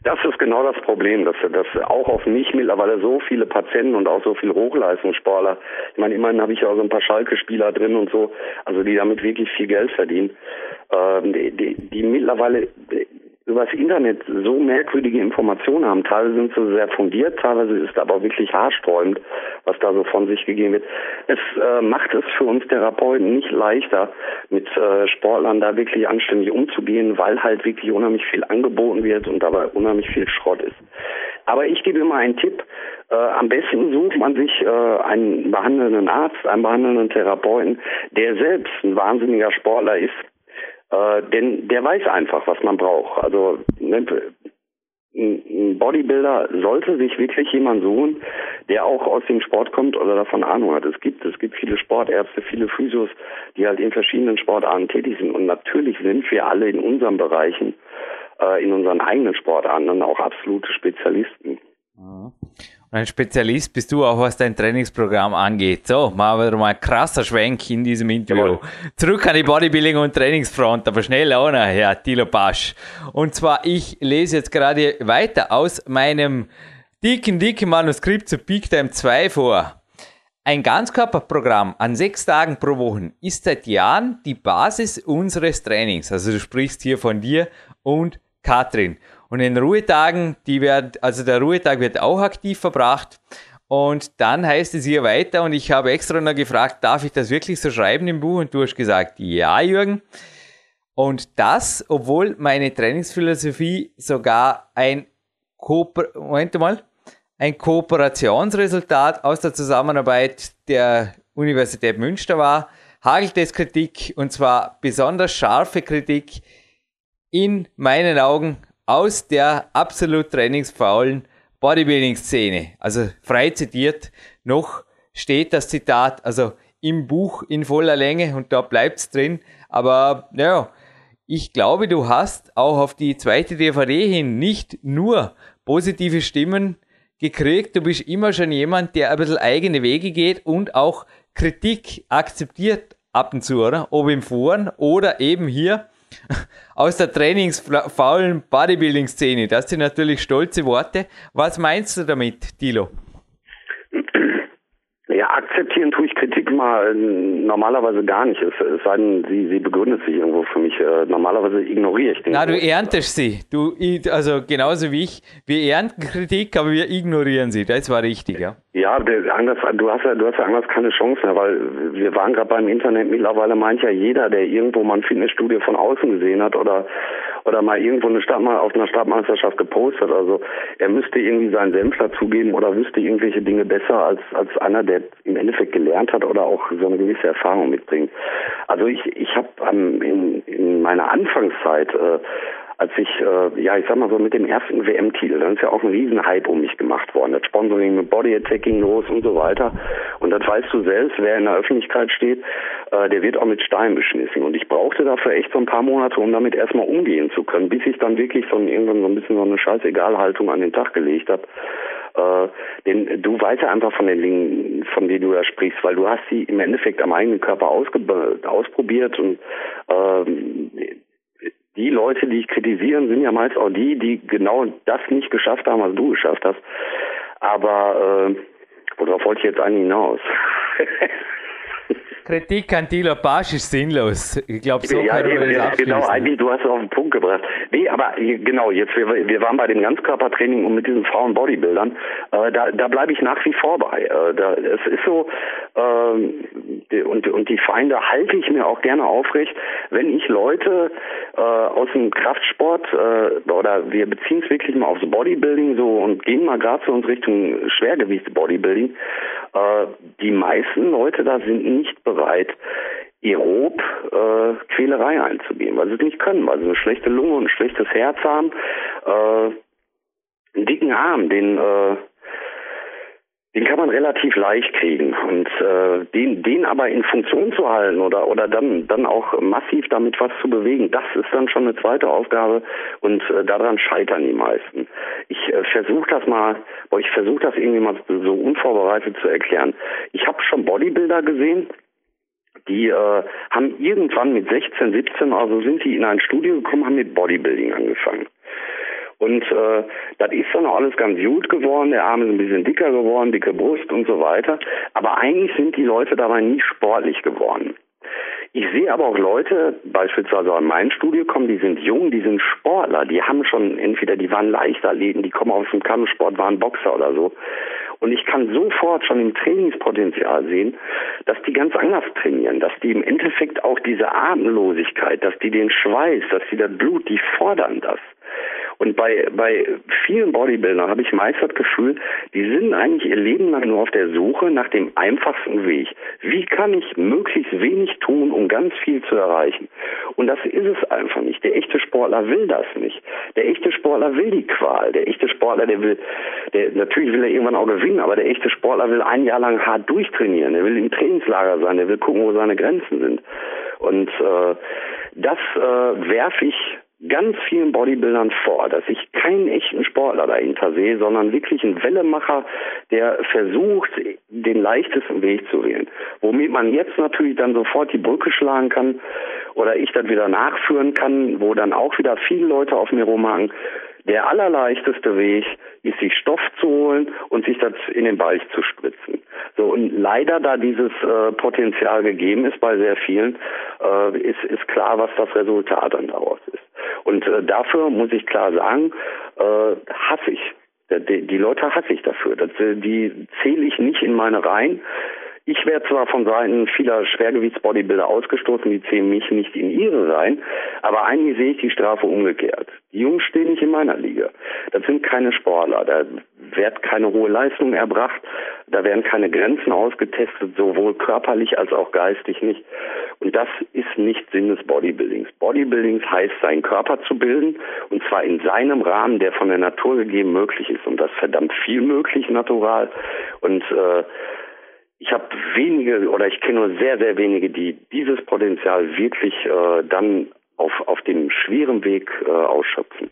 Das ist genau das Problem, dass, dass auch auf mich mittlerweile so viele Patienten und auch so viele Hochleistungssportler, ich meine, immerhin habe ich ja auch so ein paar Schalke-Spieler drin und so, also die damit wirklich viel Geld verdienen, ähm, die, die, die mittlerweile übers Internet so merkwürdige Informationen haben. Teilweise sind sie sehr fundiert, teilweise ist aber wirklich haarsträubend, was da so von sich gegeben wird. Es äh, macht es für uns Therapeuten nicht leichter, mit äh, Sportlern da wirklich anständig umzugehen, weil halt wirklich unheimlich viel angeboten wird und dabei unheimlich viel Schrott ist. Aber ich gebe immer einen Tipp. Äh, am besten sucht man sich äh, einen behandelnden Arzt, einen behandelnden Therapeuten, der selbst ein wahnsinniger Sportler ist äh, denn der weiß einfach, was man braucht. Also ne, ein Bodybuilder sollte sich wirklich jemand suchen, der auch aus dem Sport kommt oder davon Ahnung hat. Es gibt, es gibt viele Sportärzte, viele Physios, die halt in verschiedenen Sportarten tätig sind. Und natürlich sind wir alle in unseren Bereichen, äh, in unseren eigenen Sportarten auch absolute Spezialisten. Mhm. Ein Spezialist bist du auch, was dein Trainingsprogramm angeht. So, machen wir mal ein krasser Schwenk in diesem Interview. Jawohl. Zurück an die Bodybuilding und Trainingsfront, aber schnell auch noch, Herr Thilo Pasch. Und zwar, ich lese jetzt gerade weiter aus meinem dicken, dicken Manuskript zu Peak Time 2 vor. Ein Ganzkörperprogramm an sechs Tagen pro Woche ist seit Jahren die Basis unseres Trainings. Also du sprichst hier von dir und Katrin. Und in Ruhetagen, die werden, also der Ruhetag wird auch aktiv verbracht. Und dann heißt es hier weiter, und ich habe extra noch gefragt, darf ich das wirklich so schreiben im Buch? Und du hast gesagt, ja, Jürgen. Und das, obwohl meine Trainingsphilosophie sogar ein Kooper Moment mal, ein Kooperationsresultat aus der Zusammenarbeit der Universität Münster war, hagelt es Kritik und zwar besonders scharfe Kritik in meinen Augen aus der absolut trainingsfaulen Bodybuilding-Szene. Also frei zitiert, noch steht das Zitat, also im Buch in voller Länge und da bleibt es drin. Aber ja, ich glaube, du hast auch auf die zweite DVD hin nicht nur positive Stimmen gekriegt. Du bist immer schon jemand, der ein bisschen eigene Wege geht und auch Kritik akzeptiert ab und zu, oder? Ob im Foren oder eben hier [laughs] aus der trainingsfaulen Bodybuilding-Szene. Das sind natürlich stolze Worte. Was meinst du damit, Tilo? Ja, akzeptieren tue ich Kritik mal normalerweise gar nicht. Es, es sei denn, sie, sie begründet sich irgendwo für mich. Äh, normalerweise ignoriere ich den. Na, du erntest sie. Du, also genauso wie ich. Wir ernten Kritik, aber wir ignorieren sie. Das war richtig, ja. Ja, anders, du hast ja, du hast ja anders keine Chance mehr, weil wir waren gerade beim Internet. Mittlerweile meint ja jeder, der irgendwo mal ein Fitnessstudio von außen gesehen hat oder oder mal irgendwo eine Stadt mal auf einer Stadtmeisterschaft gepostet. Also er müsste irgendwie seinen Senf dazugeben oder wüsste irgendwelche Dinge besser als als einer, der im Endeffekt gelernt hat oder auch so eine gewisse Erfahrung mitbringt. Also ich ich habe ähm, in, in meiner Anfangszeit äh, als ich, äh, ja, ich sag mal so mit dem ersten WM-Titel, dann ist ja auch ein Riesenhype um mich gemacht worden. Das Sponsoring mit Body Attacking los und so weiter. Und das weißt du selbst, wer in der Öffentlichkeit steht, äh, der wird auch mit Stein beschmissen. Und ich brauchte dafür echt so ein paar Monate, um damit erstmal umgehen zu können, bis ich dann wirklich so irgendwann so ein bisschen so eine Scheißegalhaltung an den Tag gelegt habe. Äh, denn du weißt ja einfach von den Dingen, von denen du da sprichst, weil du hast sie im Endeffekt am eigenen Körper ausprobiert und ähm, die Leute, die ich kritisieren, sind ja meist auch die, die genau das nicht geschafft haben, was du geschafft hast. Aber äh, worauf wollte ich jetzt eigentlich hinaus? [laughs] Kritik an Thilo Pasch ist sinnlos. Ich glaube, so ja, können wir das. Genau, eigentlich, du hast es auf den Punkt gebracht. Nee, aber genau, jetzt, wir, wir waren bei dem Ganzkörpertraining und mit diesen Frauen-Bodybuildern, äh, da, da bleibe ich nach wie vor bei. Äh, da, es ist so, äh, und, und die Feinde halte ich mir auch gerne aufrecht, wenn ich Leute äh, aus dem Kraftsport, äh, oder wir beziehen es wirklich mal aufs Bodybuilding so und gehen mal gerade zu uns Richtung Schwergewichts-Bodybuilding, äh, die meisten Leute da sind nicht bereit, aerob äh, Quälerei einzugehen, weil sie es nicht können, weil sie eine schlechte Lunge und ein schlechtes Herz haben, äh, einen dicken Arm, den äh, den kann man relativ leicht kriegen und äh, den den aber in Funktion zu halten oder oder dann dann auch massiv damit was zu bewegen, das ist dann schon eine zweite Aufgabe und äh, daran scheitern die meisten. Ich äh, versuche das mal, ich versuche das irgendwie mal so unvorbereitet zu erklären. Ich habe schon Bodybuilder gesehen, die äh, haben irgendwann mit 16, 17, also sind die in ein Studio gekommen, haben mit Bodybuilding angefangen. Und äh, das ist dann auch alles ganz gut geworden. Der Arm ist ein bisschen dicker geworden, dicke Brust und so weiter. Aber eigentlich sind die Leute dabei nie sportlich geworden. Ich sehe aber auch Leute, beispielsweise an mein Studio kommen, die sind jung, die sind Sportler, die haben schon entweder, die waren Leichtathleten, die kommen aus dem Kampfsport, waren Boxer oder so. Und ich kann sofort schon im Trainingspotenzial sehen, dass die ganz anders trainieren, dass die im Endeffekt auch diese Atemlosigkeit, dass die den Schweiß, dass die das Blut, die fordern das. Und bei, bei vielen Bodybuildern habe ich meist das Gefühl, die sind eigentlich ihr Leben lang nur auf der Suche nach dem einfachsten Weg. Wie kann ich möglichst wenig tun, um ganz viel zu erreichen? Und das ist es einfach nicht. Der echte Sportler will das nicht. Der echte Sportler will die Qual. Der echte Sportler, der will, der, natürlich will er irgendwann auch gewinnen, aber der echte Sportler will ein Jahr lang hart durchtrainieren. Er will im Trainingslager sein. Er will gucken, wo seine Grenzen sind. Und äh, das äh, werfe ich ganz vielen Bodybuildern vor, dass ich keinen echten Sportler dahinter sehe, sondern wirklich einen Wellemacher, der versucht, den leichtesten Weg zu wählen. Womit man jetzt natürlich dann sofort die Brücke schlagen kann oder ich das wieder nachführen kann, wo dann auch wieder viele Leute auf mir rumhaken. Der allerleichteste Weg ist, sich Stoff zu holen und sich das in den Bauch zu spritzen. So und leider, da dieses äh, Potenzial gegeben ist bei sehr vielen, äh, ist, ist klar, was das Resultat dann daraus ist. Und äh, dafür muss ich klar sagen, äh, hasse ich. Die, die Leute hasse ich dafür. Das, äh, die zähle ich nicht in meine Reihen. Ich werde zwar von Seiten vieler Schwergewichtsbodybuilder ausgestoßen, die zählen mich nicht in ihre rein, aber eigentlich sehe ich die Strafe umgekehrt. Die Jungs stehen nicht in meiner Liga. Das sind keine Sportler, da wird keine hohe Leistung erbracht, da werden keine Grenzen ausgetestet, sowohl körperlich als auch geistig nicht. Und das ist nicht Sinn des Bodybuildings. Bodybuildings heißt, seinen Körper zu bilden, und zwar in seinem Rahmen, der von der Natur gegeben möglich ist. Und das verdammt viel möglich, natural. Und äh, ich habe wenige oder ich kenne nur sehr, sehr wenige, die dieses Potenzial wirklich äh, dann auf, auf dem schweren Weg äh, ausschöpfen.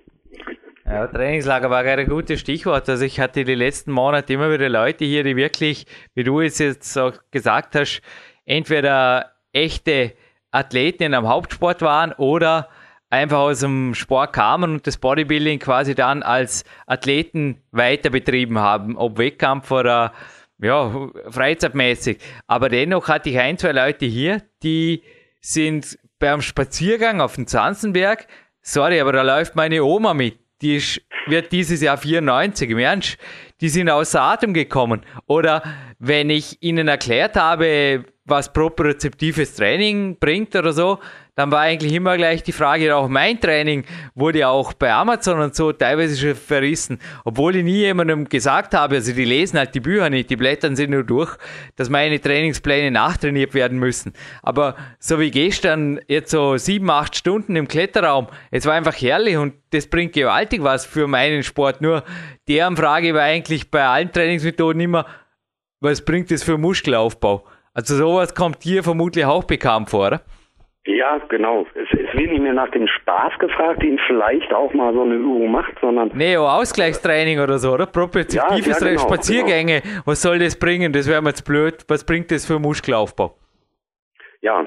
Ja, Trainingslager war ein gutes Stichwort. Also ich hatte die letzten Monate immer wieder Leute hier, die wirklich, wie du es jetzt auch gesagt hast, entweder echte Athleten am Hauptsport waren oder einfach aus dem Sport kamen und das Bodybuilding quasi dann als Athleten weiter betrieben haben, ob Wettkampf oder ja, freizeitmäßig. Aber dennoch hatte ich ein, zwei Leute hier, die sind beim Spaziergang auf dem Zanzenberg, sorry, aber da läuft meine Oma mit. Die ist, wird dieses Jahr 94, im Ernst. Die sind außer Atem gekommen. Oder wenn ich ihnen erklärt habe, was propriozeptives Training bringt oder so, dann war eigentlich immer gleich die Frage, auch mein Training wurde auch bei Amazon und so teilweise schon verrissen, obwohl ich nie jemandem gesagt habe, also die lesen halt die Bücher nicht, die blättern sie nur durch, dass meine Trainingspläne nachtrainiert werden müssen. Aber so wie gestern, jetzt so sieben, acht Stunden im Kletterraum, es war einfach herrlich und das bringt gewaltig was für meinen Sport. Nur deren Frage war eigentlich bei allen Trainingsmethoden immer, was bringt das für Muskelaufbau? Also sowas kommt hier vermutlich auch bekannt vor, oder? Ja, genau. Es, es wird nicht mehr nach dem Spaß gefragt, den vielleicht auch mal so eine Übung macht, sondern. Nee, oh, Ausgleichstraining oder so, oder? Propriozeptives Ja, ja, genau, Spaziergänge. Was soll das bringen? Das wäre mir jetzt blöd. Was bringt das für Muskelaufbau? Ja.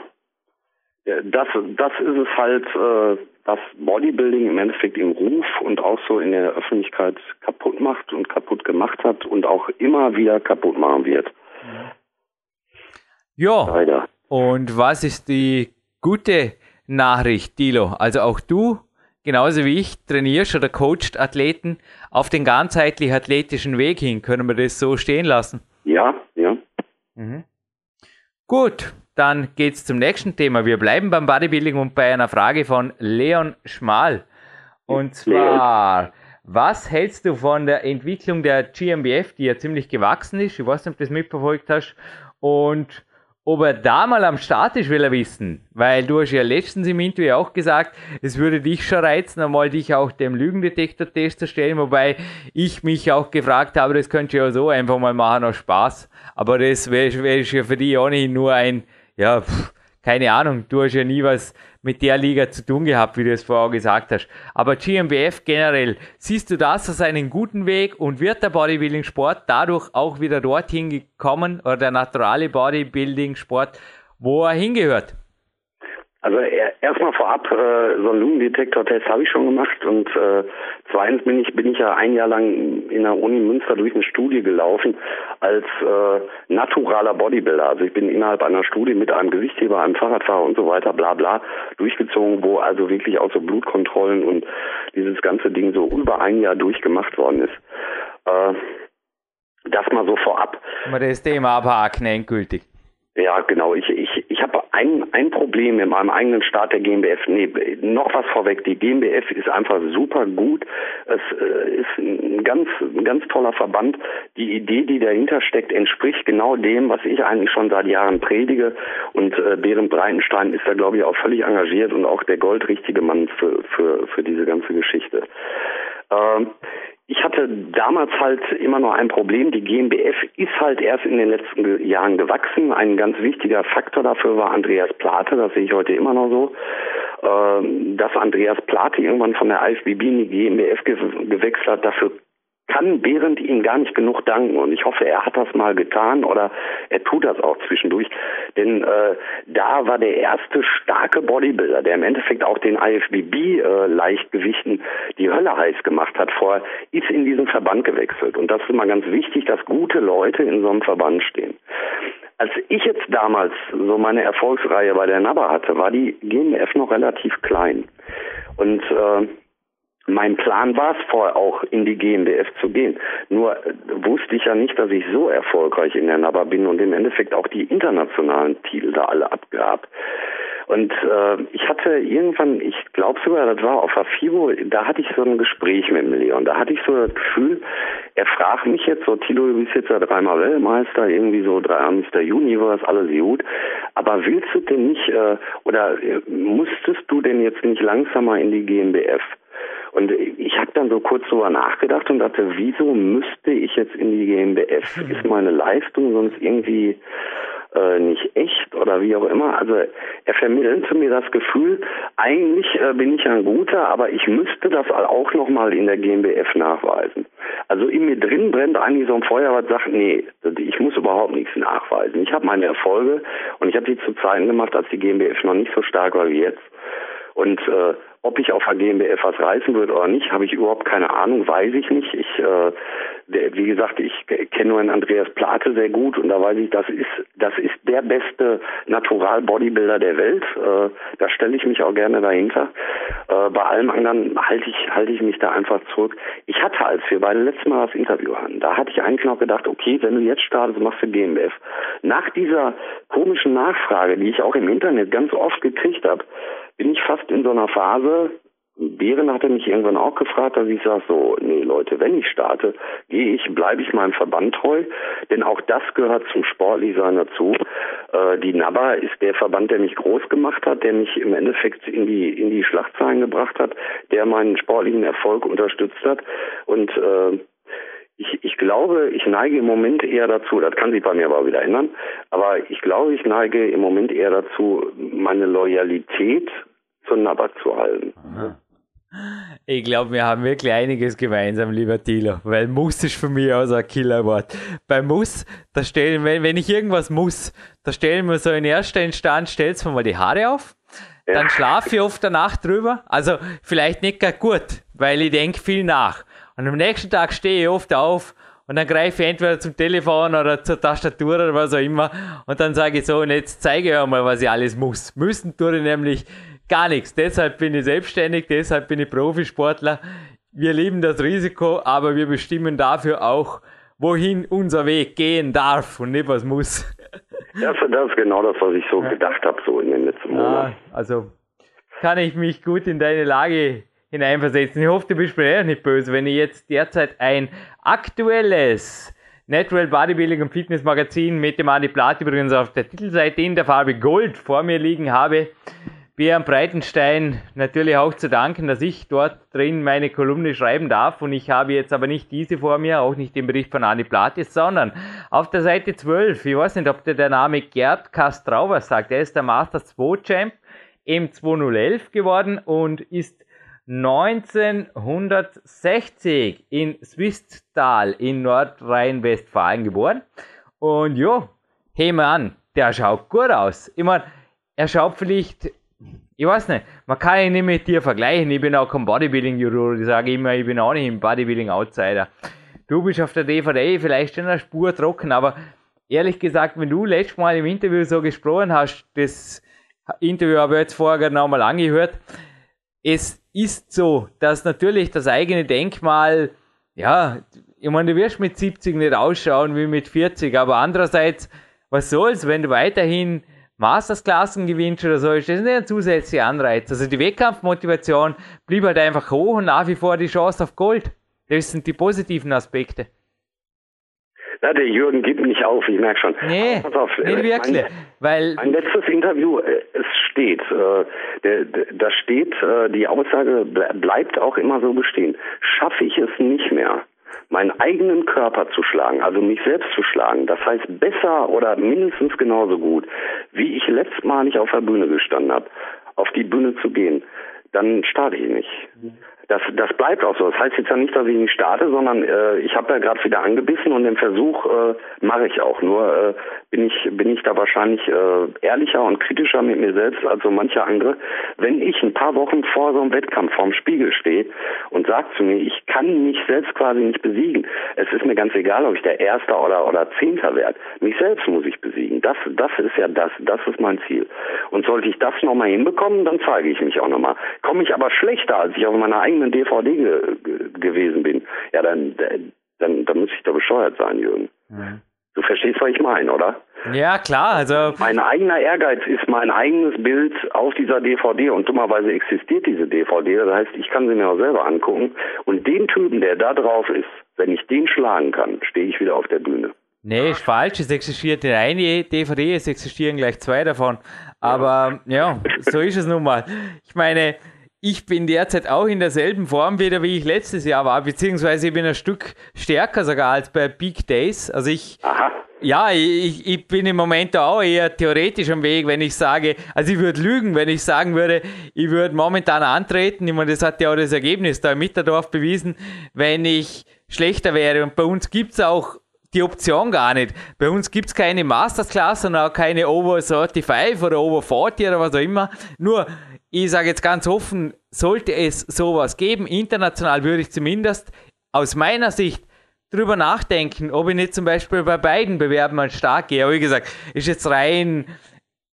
Ja, Das, das ist es halt, äh, was Bodybuilding im Endeffekt im Ruf und auch so in der Öffentlichkeit kaputt macht und kaputt gemacht hat und auch immer wieder kaputt machen wird. Ja. Leider. Und was ist die gute Nachricht, Dilo? Also auch du, genauso wie ich, trainierst oder coacht Athleten auf den ganzheitlich athletischen Weg hin. Können wir das so stehen lassen? Ja, ja. Gut, dann geht's zum nächsten Thema. Wir bleiben beim Bodybuilding und bei einer Frage von Leon Schmal. Und zwar, was hältst du von der Entwicklung der GmbF, die ja ziemlich gewachsen ist? Ich weiß nicht, ob du das mitverfolgt hast. Und ob er da mal am Start ist, will er wissen. Weil du hast ja letztens im Interview auch gesagt, es würde dich schon reizen, einmal dich auch dem Lügendetektor-Test zu stellen, wobei ich mich auch gefragt habe, das könntest du ja so einfach mal machen aus Spaß. Aber das wäre wär ja für dich ohnehin nur ein, ja, pff, keine Ahnung, du hast ja nie was mit der Liga zu tun gehabt, wie du es vorher gesagt hast. Aber GmbF generell, siehst du das als einen guten Weg und wird der Bodybuilding-Sport dadurch auch wieder dorthin gekommen oder der naturale Bodybuilding-Sport, wo er hingehört? Also er- erstmal vorab, äh, so einen Lungendetektor-Test habe ich schon gemacht und äh, zweitens bin ich bin ich ja ein Jahr lang in der Uni Münster durch eine Studie gelaufen als äh, naturaler Bodybuilder. Also ich bin innerhalb einer Studie mit einem Gewichtheber, einem Fahrradfahrer und so weiter, bla bla, durchgezogen, wo also wirklich auch so Blutkontrollen und dieses ganze Ding so über ein Jahr durchgemacht worden ist. Äh, das mal so vorab. Wenn wir das Thema abhaken, endgültig. Ja, genau. Ich, ich, ich habe ein, ein Problem in meinem eigenen Start der GmbF. Nee, noch was vorweg. Die GmbF ist einfach super gut. Es äh, ist ein ganz, ein ganz toller Verband. Die Idee, die dahinter steckt, entspricht genau dem, was ich eigentlich schon seit Jahren predige. Und äh, Berend Breitenstein ist da, glaube ich, auch völlig engagiert und auch der goldrichtige Mann für, für, für diese ganze Geschichte. Ähm, ich hatte damals halt immer noch ein Problem. Die GmbF ist halt erst in den letzten Jahren gewachsen. Ein ganz wichtiger Faktor dafür war Andreas Plate. Das sehe ich heute immer noch so. Ähm, dass Andreas Plate irgendwann von der IFBB in die GmbF ge gewechselt hat, dafür kann Behrendt ihm gar nicht genug danken. Und ich hoffe, er hat das mal getan oder er tut das auch zwischendurch, denn äh, da war der erste starke Bodybuilder, der im Endeffekt auch den IFBB äh, die Hölle heiß gemacht hat vorher, ist in diesen Verband gewechselt. Und das ist immer ganz wichtig, dass gute Leute in so einem Verband stehen. Als ich jetzt damals so meine Erfolgsreihe bei der NABA hatte, war die GmbF noch relativ klein. Und äh, mein Plan war es vorher auch in die GmbF zu gehen. Nur äh, wusste ich ja nicht, dass ich so erfolgreich in der NABA bin und im Endeffekt auch die internationalen Titel da alle abgab. Und äh, ich hatte irgendwann, ich glaube sogar, das war auf der FIBO, da hatte ich so ein Gespräch mit dem Leon. Da hatte ich so das Gefühl, er fragt mich jetzt so, Tilo, du bist jetzt ja dreimal Weltmeister, irgendwie so dreimal Mr. Universe, alles gut. Aber willst du denn nicht, äh, oder äh, musstest du denn jetzt nicht langsamer in die GmbF? Und ich habe dann so kurz drüber nachgedacht und dachte, wieso müsste ich jetzt in die GmbF? Ist meine Leistung sonst irgendwie äh, nicht echt oder wie auch immer? Also er vermittelte mir das Gefühl, eigentlich äh, bin ich ein guter, aber ich müsste das auch nochmal in der GmbF nachweisen. Also in mir drin brennt eigentlich so ein Feuer, was sagt, nee, ich muss überhaupt nichts nachweisen. Ich habe meine Erfolge und ich habe die zu Zeiten gemacht, als die GmbF noch nicht so stark war wie jetzt. Und äh, ob ich auf der GmbF was reißen würde oder nicht, habe ich überhaupt keine Ahnung, weiß ich nicht. Ich, äh, wie gesagt, ich kenne nur einen Andreas Plate sehr gut und da weiß ich, das ist, das ist der beste Natural-Bodybuilder der Welt. Äh, da stelle ich mich auch gerne dahinter. Äh, bei allem anderen halte ich, halte ich mich da einfach zurück. Ich hatte, als wir beide letztes Mal das Interview hatten, da hatte ich eigentlich noch gedacht, okay, wenn du jetzt startest, machst du GmbF. Nach dieser komischen Nachfrage, die ich auch im Internet ganz oft gekriegt habe, bin ich fast in so einer Phase, Bären hatte mich irgendwann auch gefragt, dass ich sage, so, nee Leute, wenn ich starte, gehe ich, bleibe ich meinem Verband treu, denn auch das gehört zum Sportlichsein dazu. Äh, die NABA ist der Verband, der mich groß gemacht hat, der mich im Endeffekt in die, in die Schlagzeilen gebracht hat, der meinen sportlichen Erfolg unterstützt hat und äh, ich, ich glaube, ich neige im Moment eher dazu, das kann sich bei mir aber wieder ändern, aber ich glaube, ich neige im Moment eher dazu, meine Loyalität zur Nabak zu halten. Ich glaube, wir haben wirklich einiges gemeinsam, lieber Thilo, weil muss ist für mich auch so ein Killerwort. Bei muss, da stellen, wenn, wenn ich irgendwas muss, da stellen wir so in erster Instanz, stellst du mal die Haare auf, ja. dann schlafe ich oft der Nacht drüber, also vielleicht nicht gar gut, weil ich denke viel nach. Und am nächsten Tag stehe ich oft auf und dann greife ich entweder zum Telefon oder zur Tastatur oder was auch immer und dann sage ich so, und jetzt zeige ich euch mal, was ich alles muss. Müssen tue ich nämlich gar nichts. Deshalb bin ich selbstständig, deshalb bin ich Profisportler. Wir lieben das Risiko, aber wir bestimmen dafür auch, wohin unser Weg gehen darf und nicht was muss. Das, das ist genau das, was ich so ja. gedacht habe, so in den letzten Monaten. Ja, also kann ich mich gut in deine Lage hineinversetzen. Ich hoffe, du bist mir nicht böse, wenn ich jetzt derzeit ein aktuelles Natural Bodybuilding und Fitness Magazin mit dem Adi Platt übrigens auf der Titelseite in der Farbe Gold vor mir liegen habe. Björn Breitenstein natürlich auch zu danken, dass ich dort drin meine Kolumne schreiben darf. Und ich habe jetzt aber nicht diese vor mir, auch nicht den Bericht von Adi Platis, sondern auf der Seite 12, ich weiß nicht, ob der, der Name Gerd Kastrau was sagt. Er ist der Master 2 Champ im 2011 geworden und ist 1960 in Swisttal in Nordrhein-Westfalen geboren. Und ja, hey an, der schaut gut aus. Ich meine, er schaut vielleicht ich weiß nicht, man kann ihn nicht mit dir vergleichen. Ich bin auch kein Bodybuilding-Juror. Ich sage immer, ich bin auch nicht ein Bodybuilding-Outsider. Du bist auf der DVD vielleicht schon eine Spur trocken, aber ehrlich gesagt, wenn du letztes Mal im Interview so gesprochen hast, das Interview habe ich jetzt vorher nochmal angehört, es ist so, dass natürlich das eigene Denkmal, ja, ich meine, du wirst mit 70 nicht ausschauen wie mit 40, aber andererseits, was soll's, wenn du weiterhin Mastersklassen gewinnst oder so, ist das nicht ein zusätzlicher Anreiz. Also die Wettkampfmotivation blieb halt einfach hoch und nach wie vor die Chance auf Gold. Das sind die positiven Aspekte. Na, der Jürgen gibt nicht auf, ich merke schon. Nee, auf, nicht äh, wirklich. Mein, weil mein letztes Interview, äh, es steht, äh, da steht, äh, die Aussage bleibt auch immer so bestehen. Schaffe ich es nicht mehr, meinen eigenen Körper zu schlagen, also mich selbst zu schlagen, das heißt besser oder mindestens genauso gut, wie ich letztmalig auf der Bühne gestanden habe, auf die Bühne zu gehen, dann starte ich nicht. Das, das bleibt auch so. Das heißt jetzt ja nicht, dass ich nicht starte, sondern äh, ich habe ja gerade wieder angebissen und den Versuch äh, mache ich auch. Nur äh, bin ich bin ich da wahrscheinlich äh, ehrlicher und kritischer mit mir selbst als so manche andere. Wenn ich ein paar Wochen vor so einem Wettkampf vorm Spiegel stehe und sage zu mir, ich kann mich selbst quasi nicht besiegen. Es ist mir ganz egal, ob ich der Erster oder oder Zehnter werde. Mich selbst muss ich besiegen. Das das ist ja das. Das ist mein Ziel. Und sollte ich das nochmal hinbekommen, dann zeige ich mich auch nochmal. Komme ich aber schlechter, als ich auf meiner eigenen eigenen DVD ge gewesen bin, ja, dann, dann, dann muss ich doch bescheuert sein, Jürgen. Mhm. Du verstehst, was ich meine, oder? Ja, klar. Also mein eigener Ehrgeiz ist mein eigenes Bild auf dieser DVD und dummerweise existiert diese DVD. Das heißt, ich kann sie mir auch selber angucken. Und den Typen, der da drauf ist, wenn ich den schlagen kann, stehe ich wieder auf der Bühne. Nee, ist falsch. Es existiert eine DVD, es existieren gleich zwei davon. Aber ja, so ist es nun mal. Ich meine, ich bin derzeit auch in derselben Form wieder, wie ich letztes Jahr war, beziehungsweise ich bin ein Stück stärker sogar als bei Big Days. Also ich, Aha. ja, ich, ich bin im Moment auch eher theoretisch am Weg, wenn ich sage, also ich würde lügen, wenn ich sagen würde, ich würde momentan antreten. Ich meine, das hat ja auch das Ergebnis da im Mitterdorf bewiesen, wenn ich schlechter wäre. Und bei uns gibt es auch die Option gar nicht. Bei uns gibt es keine Masterclass und auch keine Over 35 oder Over 40 oder was auch immer. Nur ich sage jetzt ganz offen, sollte es sowas geben, international würde ich zumindest aus meiner Sicht drüber nachdenken, ob ich nicht zum Beispiel bei beiden Bewerbern stark gehe. Aber wie gesagt, ist jetzt rein,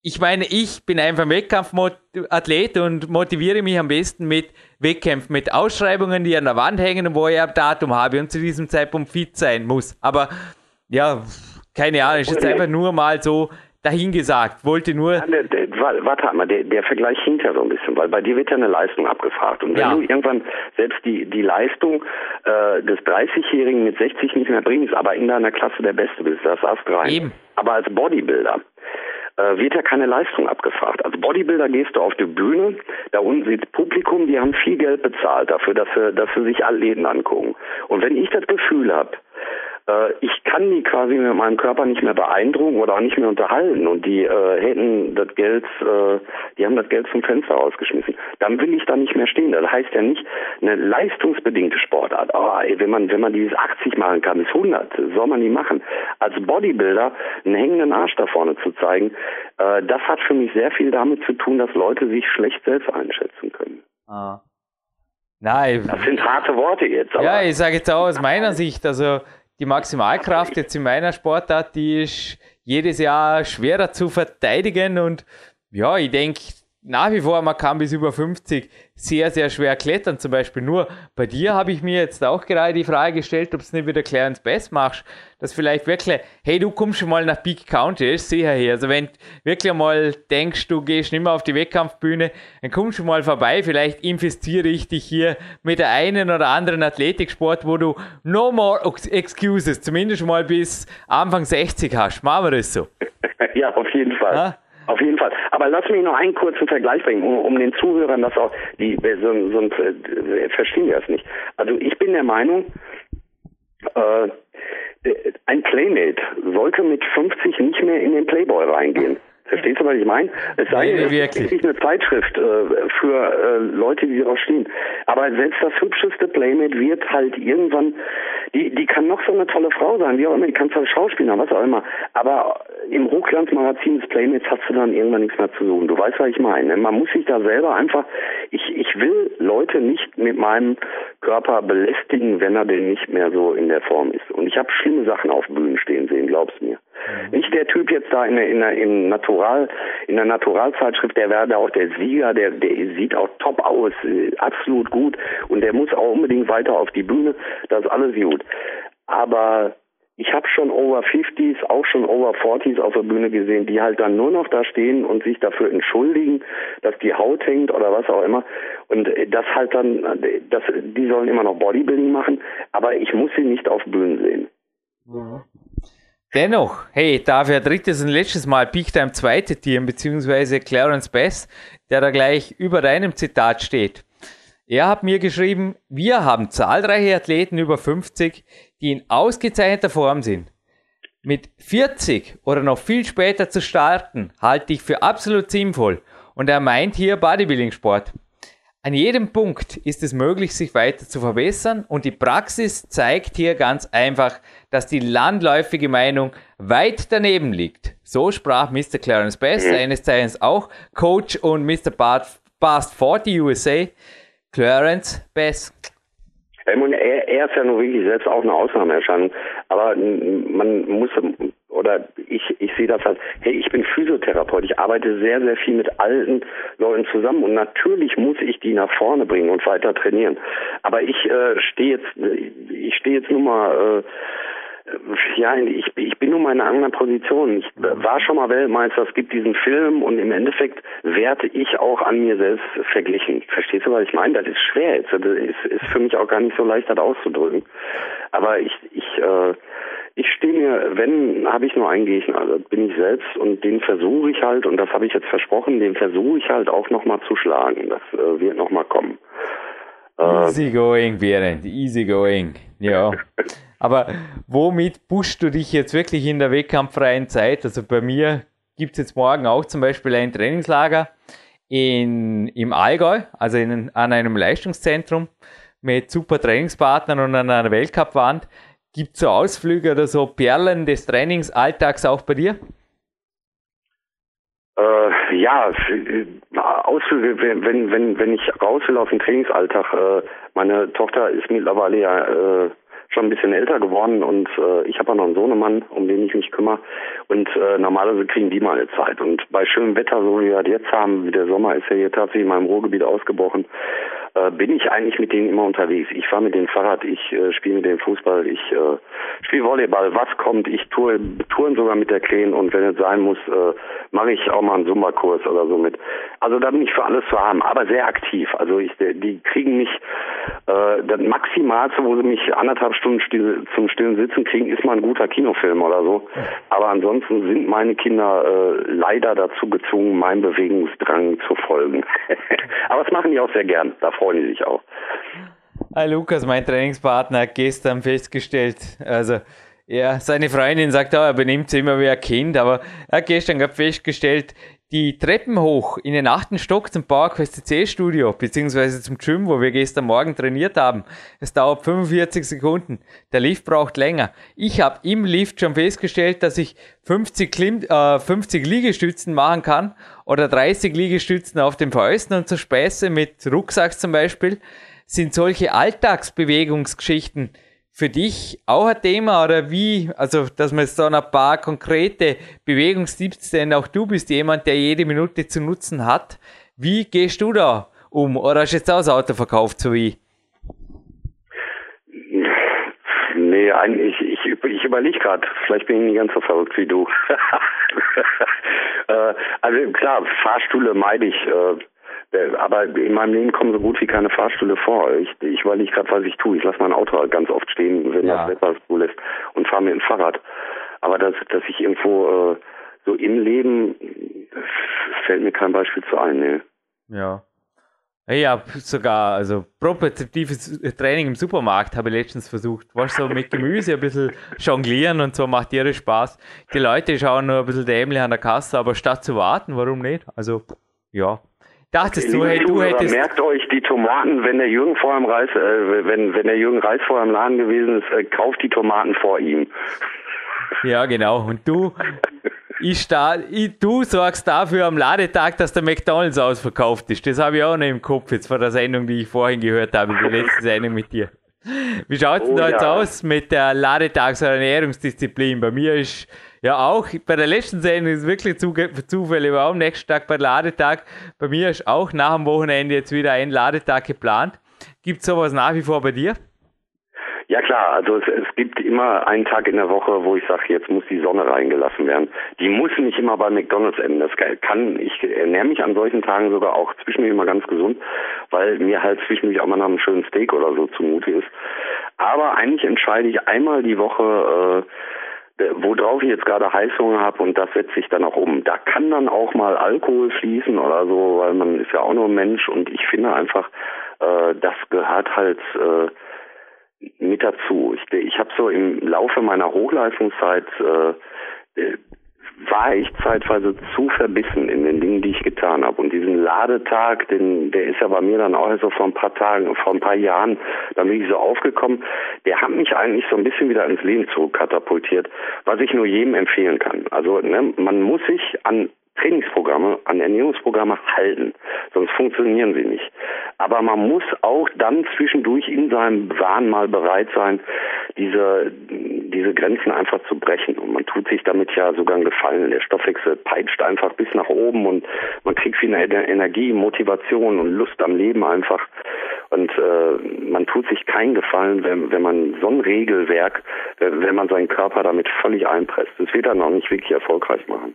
ich meine, ich bin einfach Wettkampfathlet und motiviere mich am besten mit Wettkämpfen, mit Ausschreibungen, die an der Wand hängen und wo ich ein Datum habe und zu diesem Zeitpunkt fit sein muss. Aber ja, keine Ahnung, ist jetzt einfach nur mal so dahingesagt. Wollte nur. Ja, der, der, warte mal, der, der Vergleich hinkt ja so ein bisschen, weil bei dir wird ja eine Leistung abgefragt. Und wenn ja. du irgendwann selbst die, die Leistung äh, des 30-Jährigen mit 60 nicht mehr bringst, aber in deiner Klasse der Beste bist, das hast rein. Eben. Aber als Bodybuilder äh, wird ja keine Leistung abgefragt. Als Bodybuilder gehst du auf die Bühne, da unten sieht Publikum, die haben viel Geld bezahlt dafür, dass sie, dass sie sich Athleten angucken. Und wenn ich das Gefühl habe, ich kann die quasi mit meinem Körper nicht mehr beeindrucken oder auch nicht mehr unterhalten und die äh, hätten das Geld, äh, die haben das Geld zum Fenster rausgeschmissen. Dann will ich da nicht mehr stehen. Das heißt ja nicht eine leistungsbedingte Sportart. Oh, ey, wenn man wenn man dieses 80 machen kann, bis 100, soll man die machen. Als Bodybuilder einen hängenden Arsch da vorne zu zeigen, äh, das hat für mich sehr viel damit zu tun, dass Leute sich schlecht selbst einschätzen können. Ah. Nein. Das sind harte Worte jetzt. ja, ich sage jetzt auch aus meiner Sicht, also die Maximalkraft jetzt in meiner Sportart, die ist jedes Jahr schwerer zu verteidigen und ja, ich denke, nach wie vor, man kann bis über 50 sehr, sehr schwer klettern. Zum Beispiel nur bei dir habe ich mir jetzt auch gerade die Frage gestellt, ob du es nicht wieder Clarence Best machst, dass vielleicht wirklich, hey, du kommst schon mal nach Peak County, ist sicher hier. Also wenn du wirklich mal denkst, du gehst nicht mehr auf die Wettkampfbühne, dann kommst du mal vorbei, vielleicht investiere ich dich hier mit der einen oder anderen Athletiksport, wo du no more excuses, zumindest mal bis Anfang 60 hast. Machen wir das so. [laughs] ja, auf jeden Fall. Ha? Auf jeden Fall. Aber lass mich noch einen kurzen Vergleich bringen, um, um den Zuhörern das auch, die so, sonst äh, verstehen die das nicht. Also ich bin der Meinung, äh, ein Playmate sollte mit 50 nicht mehr in den Playboy reingehen. Verstehst du, was ich meine? Es sei denn, es ist wirklich eine Zeitschrift äh, für äh, Leute, die darauf stehen. Aber selbst das hübscheste Playmate wird halt irgendwann, die, die kann noch so eine tolle Frau sein, wie auch immer, die kann zwar Schauspieler, was auch immer. Aber im Hochglanzmagazin des Playmates hast du dann irgendwann nichts mehr zu suchen. Du weißt, was ich meine. Man muss sich da selber einfach, ich, ich will Leute nicht mit meinem Körper belästigen, wenn er denn nicht mehr so in der Form ist. Und ich habe schlimme Sachen auf Bühnen stehen sehen, glaub's mir. Mhm. Nicht der Typ jetzt da in der, in der, im Natural, in der Naturalzeitschrift, der wäre da auch der Sieger, der, der sieht auch top aus, äh, absolut gut und der muss auch unbedingt weiter auf die Bühne, das ist alles gut. Aber ich habe schon Over 50s, auch schon Over 40s auf der Bühne gesehen, die halt dann nur noch da stehen und sich dafür entschuldigen, dass die Haut hängt oder was auch immer. Und äh, das halt dann, das, die sollen immer noch Bodybuilding machen, aber ich muss sie nicht auf Bühnen sehen. Mhm. Dennoch, hey, dafür drittes und letztes Mal Peak Time zweite Team, beziehungsweise Clarence Bess, der da gleich über deinem Zitat steht. Er hat mir geschrieben, wir haben zahlreiche Athleten über 50, die in ausgezeichneter Form sind. Mit 40 oder noch viel später zu starten, halte ich für absolut sinnvoll. Und er meint hier Bodybuilding-Sport. An jedem Punkt ist es möglich, sich weiter zu verbessern und die Praxis zeigt hier ganz einfach, dass die landläufige Meinung weit daneben liegt. So sprach Mr. Clarence Best, mhm. seines Zeichens auch Coach und Mr. Past 40 USA, Clarence Best. Er, er ist ja nur wirklich selbst auch eine Ausnahmeerscheinung, aber man muss oder ich, ich sehe das halt, hey, ich bin Physiotherapeut, ich arbeite sehr, sehr viel mit alten Leuten zusammen und natürlich muss ich die nach vorne bringen und weiter trainieren. Aber ich äh, stehe jetzt, ich stehe jetzt nur mal äh, ja, ich, ich bin nun mal in einer anderen Position. Ich war schon mal Weltmeister, es gibt diesen Film und im Endeffekt werde ich auch an mir selbst verglichen. Verstehst du, was ich meine? Das ist schwer jetzt. Das ist, ist für mich auch gar nicht so leicht, das auszudrücken. Aber ich, ich, äh, ich stehe mir, wenn, habe ich nur einen Gegner, also bin ich selbst und den versuche ich halt, und das habe ich jetzt versprochen, den versuche ich halt auch nochmal zu schlagen. Das äh, wird nochmal kommen. Äh, easy going, Berend, easy going. Ja. [laughs] Aber womit pushst du dich jetzt wirklich in der wettkampffreien Zeit? Also bei mir gibt es jetzt morgen auch zum Beispiel ein Trainingslager in, im Allgäu, also in, an einem Leistungszentrum mit super Trainingspartnern und an einer Weltcup-Wand. Gibt es so Ausflüge oder so Perlen des Trainingsalltags auch bei dir? Äh, ja, äh, Ausflüge, wenn, wenn, wenn ich raus will auf den Trainingsalltag. Äh, meine Tochter ist mittlerweile ja äh, schon ein bisschen älter geworden und äh, ich habe ja noch einen Sohnemann, um den ich mich kümmere. Und äh, normalerweise kriegen die mal eine Zeit. Und bei schönem Wetter, so wie wir das jetzt haben, wie der Sommer ist ja hier tatsächlich in meinem Ruhrgebiet ausgebrochen, äh, bin ich eigentlich mit denen immer unterwegs. Ich fahre mit dem Fahrrad, ich äh, spiele mit dem Fußball, ich äh, spiele Volleyball, was kommt, ich tue touren sogar mit der Kleen und wenn es sein muss, äh, mache ich auch mal einen Zumba-Kurs oder so mit. Also da bin ich für alles zu haben, aber sehr aktiv. Also ich, die kriegen mich äh, das Maximalste, wo sie mich anderthalb Stunden still, zum stillen Sitzen kriegen, ist mal ein guter Kinofilm oder so. Aber ansonsten sind meine Kinder äh, leider dazu gezwungen, meinem Bewegungsdrang zu folgen. [laughs] aber das machen die auch sehr gern. Da freuen die sich auch. Hi Lukas, mein Trainingspartner, hat gestern festgestellt, also ja, seine Freundin sagt, oh, er benimmt sich immer wie ein Kind, aber er hat gestern gerade festgestellt, die Treppen hoch in den achten Stock zum PowerQuest C Studio, beziehungsweise zum Gym, wo wir gestern Morgen trainiert haben. Es dauert 45 Sekunden. Der Lift braucht länger. Ich habe im Lift schon festgestellt, dass ich 50, Klim äh, 50 Liegestützen machen kann oder 30 Liegestützen auf den Fäusten und zur Späße mit Rucksack zum Beispiel sind solche Alltagsbewegungsgeschichten für dich auch ein Thema oder wie, also dass man so ein paar konkrete Bewegungstipps, denn auch du bist jemand, der jede Minute zu nutzen hat. Wie gehst du da um? Oder hast du jetzt auch das Auto verkauft, so wie? Nee, eigentlich, ich, ich, überlege gerade, vielleicht bin ich nicht ganz so verrückt wie du. [laughs] äh, also klar, Fahrstühle meide ich. Äh, aber in meinem Leben kommen so gut wie keine Fahrstühle vor. Ich, ich weiß nicht gerade, was ich tue. Ich lasse mein Auto halt ganz oft stehen, wenn ja. das Wetter es zulässt, und fahre mit dem Fahrrad. Aber dass, dass ich irgendwo äh, so im Leben fällt mir kein Beispiel zu ein. Nee. Ja. Ich habe sogar, also propriozeptives Training im Supermarkt habe ich letztens versucht. Was so mit Gemüse ein bisschen jonglieren und so macht dir Spaß. Die Leute schauen nur ein bisschen dämlich an der Kasse, aber statt zu warten, warum nicht? Also, ja, Dachtest du, hey, du hättest. Merkt euch die Tomaten, wenn der Jürgen vorher im Reis, äh, wenn, wenn der Jürgen Reis vorher im Laden gewesen ist, äh, kauft die Tomaten vor ihm. Ja, genau. Und du, [laughs] ich da, ich, du sorgst dafür am Ladetag, dass der McDonalds ausverkauft ist. Das habe ich auch noch im Kopf jetzt vor der Sendung, die ich vorhin gehört habe, die letzte Sendung mit dir. Wie schaut es oh, denn da jetzt ja. aus mit der Ladetags- oder Ernährungsdisziplin? Bei mir ist ja, auch bei der letzten Sendung ist wirklich Zufall. Ich war am nächsten Tag bei Ladetag. Bei mir ist auch nach dem Wochenende jetzt wieder ein Ladetag geplant. Gibt es sowas nach wie vor bei dir? Ja klar, also es, es gibt immer einen Tag in der Woche, wo ich sage, jetzt muss die Sonne reingelassen werden. Die muss nicht immer bei McDonalds enden. Das kann, ich ernähre mich an solchen Tagen sogar auch zwischendurch immer ganz gesund, weil mir halt zwischendurch auch mal nach einem schönen Steak oder so zumute ist. Aber eigentlich entscheide ich einmal die Woche äh, worauf ich jetzt gerade Heißhunger habe und das setze ich dann auch um. Da kann dann auch mal Alkohol fließen oder so, weil man ist ja auch nur Mensch und ich finde einfach, äh, das gehört halt äh, mit dazu. Ich, ich habe so im Laufe meiner Hochleistungszeit äh, äh war ich zeitweise zu verbissen in den Dingen, die ich getan habe. Und diesen Ladetag, den, der ist ja bei mir dann auch so vor ein paar Tagen, vor ein paar Jahren, da bin ich so aufgekommen, der hat mich eigentlich so ein bisschen wieder ins Leben zurückkatapultiert, was ich nur jedem empfehlen kann. Also ne, man muss sich an Trainingsprogramme, an Ernährungsprogramme halten, sonst funktionieren sie nicht. Aber man muss auch dann zwischendurch in seinem Wahn mal bereit sein, diese, diese Grenzen einfach zu brechen. Und man tut sich damit ja sogar einen Gefallen. Der Stoffwechsel peitscht einfach bis nach oben und man kriegt viel Energie, Motivation und Lust am Leben einfach. Und äh, man tut sich keinen Gefallen, wenn, wenn man so ein Regelwerk, wenn man seinen Körper damit völlig einpresst. Das wird dann auch nicht wirklich erfolgreich machen.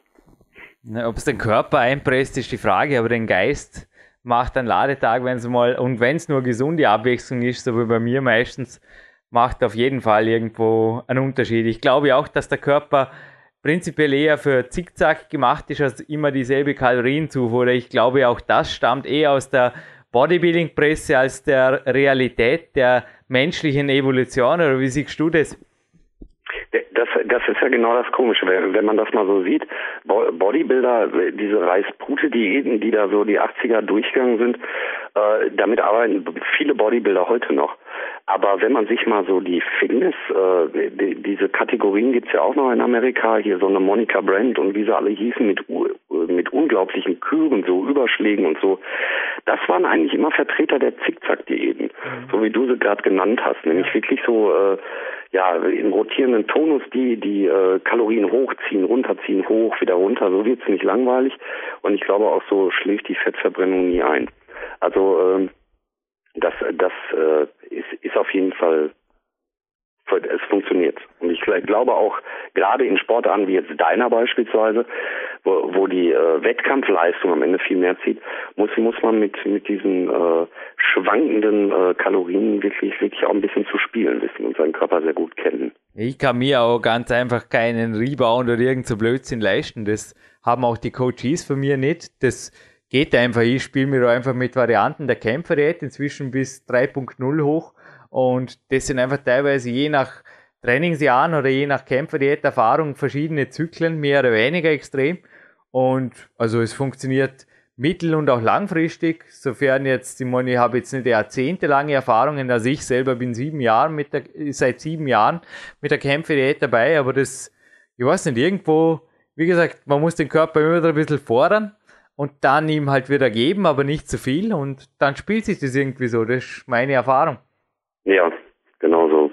Ob es den Körper einpresst, ist die Frage, aber den Geist macht ein Ladetag, wenn es mal, und wenn es nur gesunde Abwechslung ist, so wie bei mir meistens, macht auf jeden Fall irgendwo einen Unterschied. Ich glaube auch, dass der Körper prinzipiell eher für Zickzack gemacht ist als immer dieselbe Kalorienzufuhr. Ich glaube auch das stammt eher aus der Bodybuilding-Presse als der Realität der menschlichen Evolution. Oder wie siehst du das? Das, das ist ja genau das Komische, wenn man das mal so sieht. Bodybuilder, diese Reispute-Diäten, die da so die 80er durchgegangen sind, äh, damit arbeiten viele Bodybuilder heute noch. Aber wenn man sich mal so die Fitness, äh, die, diese Kategorien gibt's ja auch noch in Amerika, hier so eine Monica Brand und wie sie alle hießen, mit, mit unglaublichen Küren, so Überschlägen und so, das waren eigentlich immer Vertreter der Zickzack-Diäten, mhm. so wie du sie gerade genannt hast, nämlich wirklich so äh, ja im rotierenden Tonus die die äh, Kalorien hochziehen, runterziehen, hoch, wieder runter, so wird's nicht langweilig und ich glaube auch so schläft die Fettverbrennung nie ein. Also ähm, das, das äh, ist, ist auf jeden Fall, es funktioniert. Und ich glaube auch, gerade in Sportarten wie jetzt deiner beispielsweise, wo, wo die äh, Wettkampfleistung am Ende viel mehr zieht, muss, muss man mit, mit diesen äh, schwankenden äh, Kalorien wirklich, wirklich auch ein bisschen zu spielen wissen und seinen Körper sehr gut kennen. Ich kann mir auch ganz einfach keinen Rebound oder irgend so Blödsinn leisten. Das haben auch die Coaches von mir nicht. Das geht einfach. Ich spiele mir einfach mit Varianten der Kämpferdiät inzwischen bis 3.0 hoch und das sind einfach teilweise je nach Trainingsjahren oder je nach Kämpferdiät-Erfahrung verschiedene Zyklen, mehr oder weniger extrem. Und also es funktioniert mittel- und auch langfristig, sofern jetzt, ich meine, ich habe jetzt nicht jahrzehntelange Erfahrungen, also ich selber bin sieben Jahren mit der, seit sieben Jahren mit der Kämpferdiät dabei, aber das, ich weiß nicht, irgendwo, wie gesagt, man muss den Körper immer wieder ein bisschen fordern und dann ihm halt wieder geben, aber nicht zu viel und dann spielt sich das irgendwie so, das ist meine Erfahrung. Ja, genau so.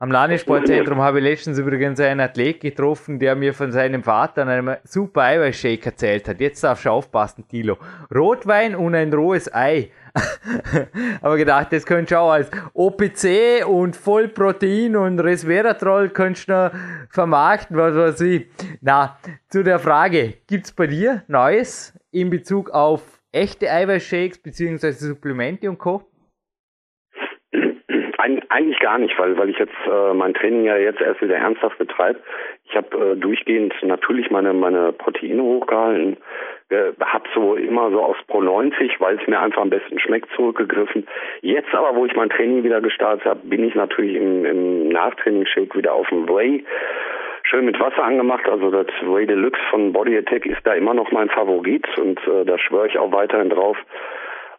Am Landessportzentrum habe ich letztens übrigens einen Athlet getroffen, der mir von seinem Vater an einem super Eiweißshake erzählt hat. Jetzt darfst du aufpassen, Tilo. Rotwein und ein rohes Ei. [laughs] Aber gedacht, das könntest du auch als OPC und Vollprotein und Resveratrol könntest du vermarkten, was weiß ich. Na, zu der Frage, gibt's bei dir Neues in Bezug auf echte Eiweißshakes bzw. Supplemente und Co.? Eigentlich gar nicht, weil weil ich jetzt äh, mein Training ja jetzt erst wieder ernsthaft betreibe. Ich habe äh, durchgehend natürlich meine meine Proteine hochgehalten, äh, habe so immer so aufs Pro 90, weil es mir einfach am besten schmeckt, zurückgegriffen. Jetzt aber, wo ich mein Training wieder gestartet habe, bin ich natürlich im, im Nachtraining-Shake wieder auf dem Way schön mit Wasser angemacht. Also das Way Deluxe von Body Attack ist da immer noch mein Favorit und äh, da schwöre ich auch weiterhin drauf.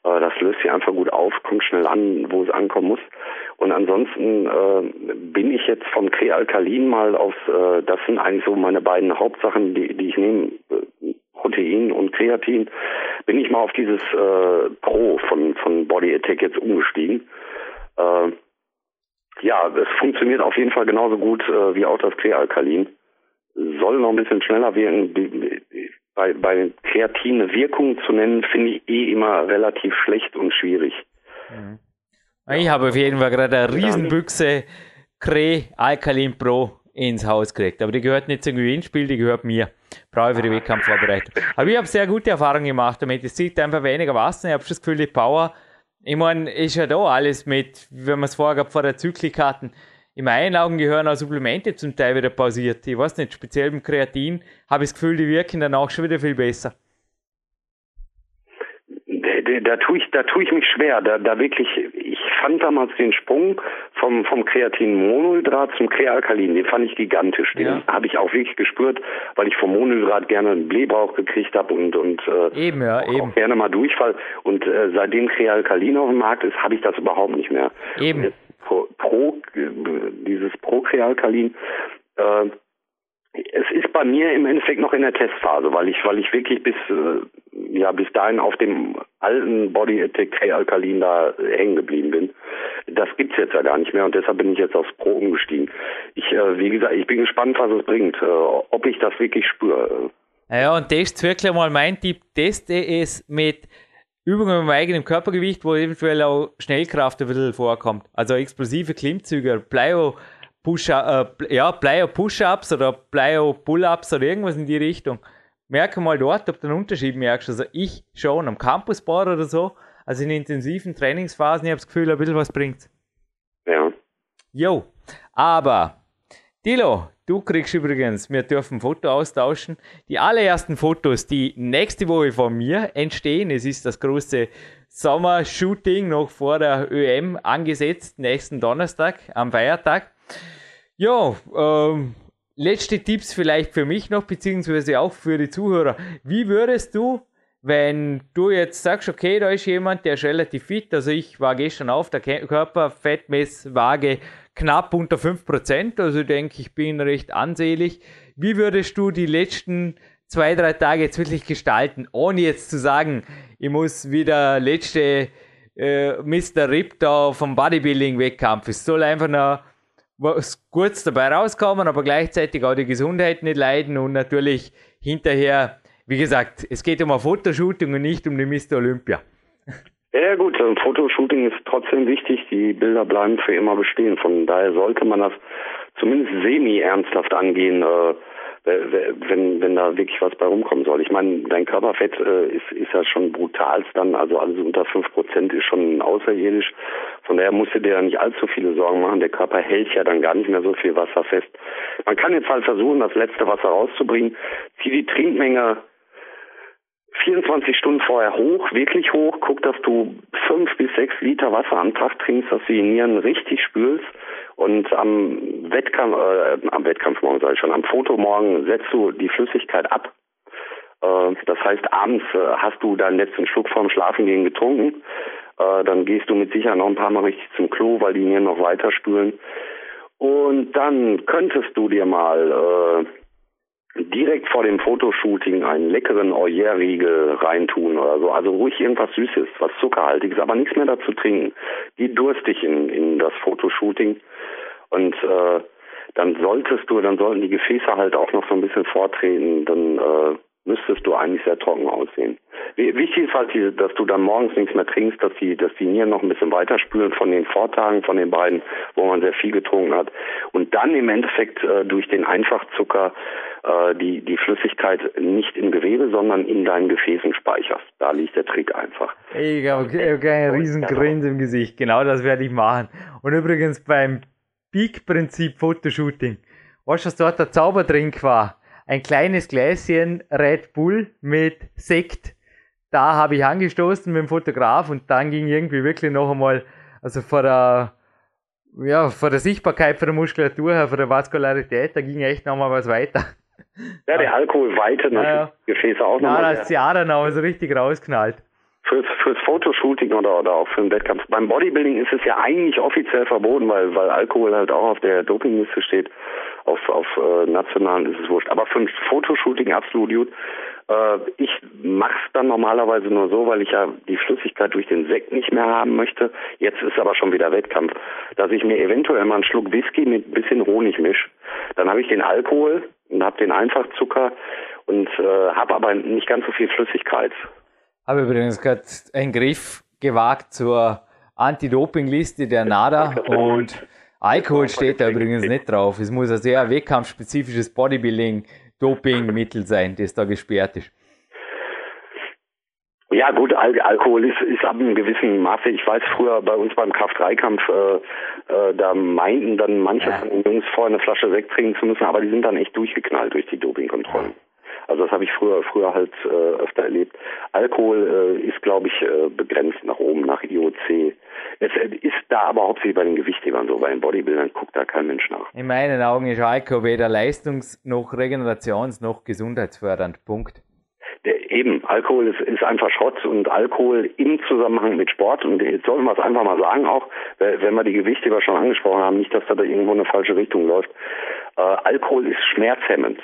Äh, das löst sich einfach gut auf, kommt schnell an, wo es ankommen muss. Und ansonsten äh, bin ich jetzt vom Krealkalin mal aufs, äh, das sind eigentlich so meine beiden Hauptsachen, die, die ich nehme, äh, Protein und Kreatin, bin ich mal auf dieses äh, Pro von, von Body Attack jetzt umgestiegen. Äh, ja, es funktioniert auf jeden Fall genauso gut äh, wie auch das Krealkalin. Soll noch ein bisschen schneller wirken. Bei, bei Kreatin eine Wirkung zu nennen, finde ich eh immer relativ schlecht und schwierig. Mhm. Ich habe auf jeden Fall gerade eine Riesenbüchse Cre Alkalin Pro ins Haus gekriegt. Aber die gehört nicht zum Gewinnspiel, die gehört mir. Brauche ich für die Wettkampfvorbereitung. Aber ich habe sehr gute Erfahrungen gemacht damit. Es zieht einfach weniger Wasser. Ich habe das Gefühl, die Power, ich meine, ist ja da alles mit, wenn man es vorher vor der Zyklik hatten. In meinen Augen gehören auch Supplemente zum Teil wieder pausiert. Ich weiß nicht, speziell beim Kreatin habe ich das Gefühl, die wirken danach schon wieder viel besser da tue ich, da tue ich mich schwer. Da, da wirklich, ich fand damals den Sprung vom, vom Kreatin Monohydrat zum Krealkalin, den fand ich gigantisch. Den ja. habe ich auch wirklich gespürt, weil ich vom Monohydrat gerne einen Blähbauch gekriegt habe und, und äh, eben, ja, auch, eben. gerne mal Durchfall. Und äh, seitdem Krealkalin auf dem Markt ist, habe ich das überhaupt nicht mehr. Eben. Pro, dieses Pro-Krealkalin, äh, es ist bei mir im Endeffekt noch in der Testphase, weil ich, weil ich wirklich bis, äh, ja, bis dahin auf dem alten Body Attack K-Alkalin da hängen geblieben bin. Das gibt's jetzt ja gar nicht mehr und deshalb bin ich jetzt aufs Pro umgestiegen. Ich, äh, wie gesagt, ich bin gespannt, was es bringt, äh, ob ich das wirklich spüre. Ja, und test wirklich mal mein Tipp, teste es mit Übungen mit eigenem Körpergewicht, wo eventuell auch Schnellkraft ein bisschen vorkommt. Also explosive Klimmzüge, Plyo, Push äh, ja, Plyo Push-Ups oder Plyo Pull-Ups oder irgendwas in die Richtung. Merke mal dort, ob du einen Unterschied merkst. Also ich schon am Campusbar oder so, also in intensiven Trainingsphasen, ich habe das Gefühl, ein bisschen was bringt. Ja. Jo, aber Dilo, du kriegst übrigens, wir dürfen ein Foto austauschen. Die allerersten Fotos, die nächste Woche von mir entstehen, es ist das große Sommer-Shooting noch vor der ÖM angesetzt, nächsten Donnerstag am Feiertag. Ja, ähm, letzte Tipps vielleicht für mich noch, beziehungsweise auch für die Zuhörer. Wie würdest du, wenn du jetzt sagst, okay, da ist jemand, der ist relativ fit, also ich war gestern auf der Körperfettmesswaage knapp unter 5%, also ich denke ich bin recht ansehlich. Wie würdest du die letzten zwei, drei Tage jetzt wirklich gestalten, ohne jetzt zu sagen, ich muss wieder letzte äh, Mr. Rip da vom Bodybuilding-Wettkampf. Es soll einfach noch was kurz dabei rauskommen, aber gleichzeitig auch die Gesundheit nicht leiden und natürlich hinterher, wie gesagt, es geht um ein Fotoshooting und nicht um die Mr. Olympia. Ja gut, ein Fotoshooting ist trotzdem wichtig. Die Bilder bleiben für immer bestehen. Von daher sollte man das zumindest semi-ernsthaft angehen. Äh, wenn, wenn da wirklich was bei rumkommen soll. Ich meine, dein Körperfett äh, ist, ist ja schon brutal dann, also alles unter fünf Prozent ist schon außerirdisch. Von daher musst du dir ja nicht allzu viele Sorgen machen. Der Körper hält ja dann gar nicht mehr so viel Wasser fest. Man kann jetzt halt versuchen, das letzte Wasser rauszubringen. Zieh die Trinkmenge 24 Stunden vorher hoch, wirklich hoch. Guck, dass du fünf bis sechs Liter Wasser am Tag trinkst, dass du die Nieren richtig spülst Und am Wettkampf, äh, am Wettkampfmorgen sage ich schon, am Fotomorgen setzt du die Flüssigkeit ab. Äh, das heißt, abends äh, hast du deinen letzten Schluck vorm Schlafengehen getrunken. Äh, dann gehst du mit Sicherheit noch ein paar Mal richtig zum Klo, weil die Nieren noch weiter spülen. Und dann könntest du dir mal äh, direkt vor dem Fotoshooting einen leckeren Oyer-Riegel reintun oder so. Also ruhig irgendwas Süßes, was Zuckerhaltiges, aber nichts mehr dazu trinken. Geh durstig in, in das Fotoshooting und äh, dann solltest du, dann sollten die Gefäße halt auch noch so ein bisschen vortreten, dann äh, müsstest du eigentlich sehr trocken aussehen. Wichtig ist halt, dass du dann morgens nichts mehr trinkst, dass die, dass die Nieren noch ein bisschen weiterspülen von den Vortagen, von den beiden, wo man sehr viel getrunken hat. Und dann im Endeffekt äh, durch den Einfachzucker äh, die, die Flüssigkeit nicht im Gewebe, sondern in deinen Gefäßen speicherst. Da liegt der Trick einfach. Ich habe hab einen riesen Grins im Gesicht. Genau das werde ich machen. Und übrigens beim Peak-Prinzip Fotoshooting. Weißt du, was dort der Zaubertrink war? Ein kleines Gläschen Red Bull mit Sekt. Da habe ich angestoßen mit dem Fotograf und dann ging irgendwie wirklich noch einmal, also vor der, ja, vor der Sichtbarkeit, vor der Muskulatur her, vor der Vaskularität, da ging echt noch mal was weiter. Ja, der Alkohol weitet Ja, ja. die Gefäße auch Na, nochmal. das Theater noch so richtig rausknallt. Fürs, fürs Fotoshooting oder, oder auch für den Wettkampf. Beim Bodybuilding ist es ja eigentlich offiziell verboten, weil, weil Alkohol halt auch auf der Dopingliste steht. Auf, auf äh, nationalen ist es wurscht. Aber für ein Fotoshooting absolut gut. Äh, ich mach's dann normalerweise nur so, weil ich ja die Flüssigkeit durch den Sekt nicht mehr haben möchte. Jetzt ist aber schon wieder Wettkampf, dass ich mir eventuell mal einen Schluck Whisky mit ein bisschen Honig misch. Dann habe ich den Alkohol und habe den Einfachzucker und äh, habe aber nicht ganz so viel Flüssigkeit. Habe übrigens gerade einen Griff gewagt zur Anti-Doping-Liste der NADA und Alkohol steht da übrigens nicht drauf. Es muss ein sehr wettkampfspezifisches Bodybuilding-Dopingmittel sein, das da gesperrt ist. Ja gut, Al Alkohol ist, ist ab einem gewissen Maße. Ich weiß früher bei uns beim Kraft-3-Kampf, äh, äh, da meinten dann manche von den Jungs vorher eine Flasche Sekt trinken zu müssen, aber die sind dann echt durchgeknallt durch die Dopingkontrollen. Also das habe ich früher früher halt äh, öfter erlebt. Alkohol äh, ist, glaube ich, äh, begrenzt nach oben, nach IOC. Es äh, ist da aber hauptsächlich bei den Gewichthebern so, bei den Bodybuildern guckt da kein Mensch nach. In meinen Augen ist Alkohol weder leistungs- noch regenerations- noch gesundheitsfördernd. Punkt. Der, eben, Alkohol ist, ist einfach Schrott und Alkohol im Zusammenhang mit Sport, und jetzt sollten wir es einfach mal sagen auch, wenn wenn wir die Gewichtheber schon angesprochen haben, nicht, dass da, da irgendwo eine falsche Richtung läuft. Äh, Alkohol ist schmerzhemmend.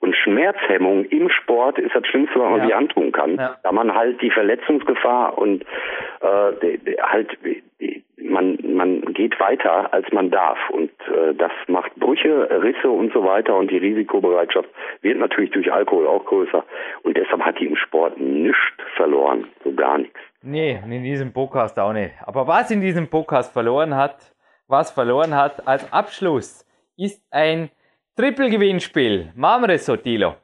Und Schmerzhemmung im Sport ist das Schlimmste, was man Ja. sich antun kann. Ja. Da man halt die Verletzungsgefahr und äh, die, die, halt die, man man geht weiter als man darf und äh, das macht Brüche, Risse und so weiter und die Risikobereitschaft wird natürlich durch Alkohol auch größer und deshalb hat die im Sport nichts verloren, so gar nichts. Nee, und in diesem Podcast auch nicht. Aber was in diesem Podcast verloren hat, was verloren hat als Abschluss, ist ein Triple-Gewinnspiel. Machen wir es so, Tilo.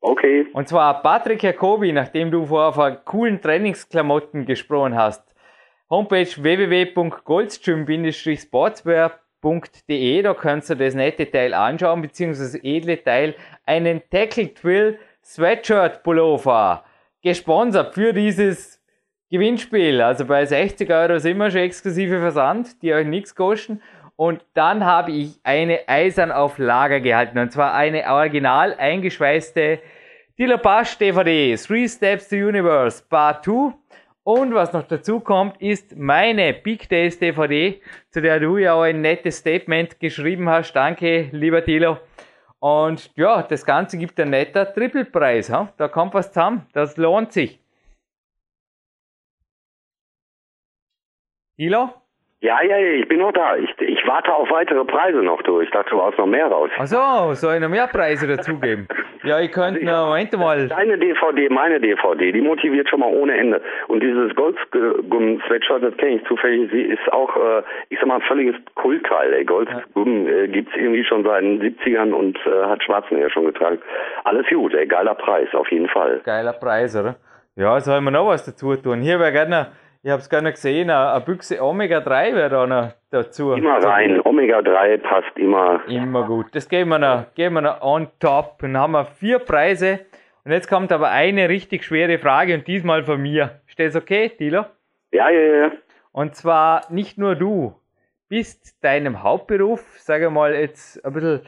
Okay, Und zwar Patrick Jacobi, nachdem du vorher von coolen Trainingsklamotten gesprochen hast. Homepage www.goldstream-sportswear.de, da kannst du das nette Teil anschauen, beziehungsweise das edle Teil, einen Tackle Twill Sweatshirt Pullover, gesponsert für dieses Gewinnspiel. Also bei 60 Euro sind wir schon exklusive Versand, die euch nichts kosten. Und dann habe ich eine Eisern auf Lager gehalten. Und zwar eine original eingeschweißte Dilo Pasch DVD, Three Steps to Universe, Part 2. Und was noch dazu kommt, ist meine Big Days DVD, zu der du ja auch ein nettes Statement geschrieben hast. Danke, lieber Tilo. Und ja, das Ganze gibt ein netter Trippelpreis. Ha? Da kommt was zusammen. Das lohnt sich. Tilo? ja, ja, ja, ich bin noch da. Ich, ich warte auf weitere Preise noch durch. Ich dachte, du hast noch mehr raus. Achso, soll ich noch mehr Preise dazugeben? [laughs] Ja, ich könnte noch, Moment mal. Deine DVD, meine DVD, die motiviert schon mal ohne Ende. Und dieses Goldgum-Sweatshirt, das kenne ich zufällig, sie ist auch, äh, ich sag mal, ein völliges Kultteil. Ey. Goldgum äh, gibt's irgendwie schon seit den 70ern und äh, hat Schwarzenegger schon getragen. Alles gut, ey, geiler Preis, auf jeden Fall. Geiler Preis, oder? Ja, soll wir noch was dazu tun? Hier wäre gerne, ich habe es gerne gesehen, eine, Büchse Omega 3 wäre da noch dazu. Immer rein, Omega-3 passt immer. Immer gut. Das geben wir noch, geben wir noch on top. Dann haben wir vier Preise. Und jetzt kommt aber eine richtig schwere Frage und diesmal von mir. Ist das okay, Tilo? Ja, ja, ja. Und zwar nicht nur du. bist deinem Hauptberuf, sage mal, jetzt ein bisschen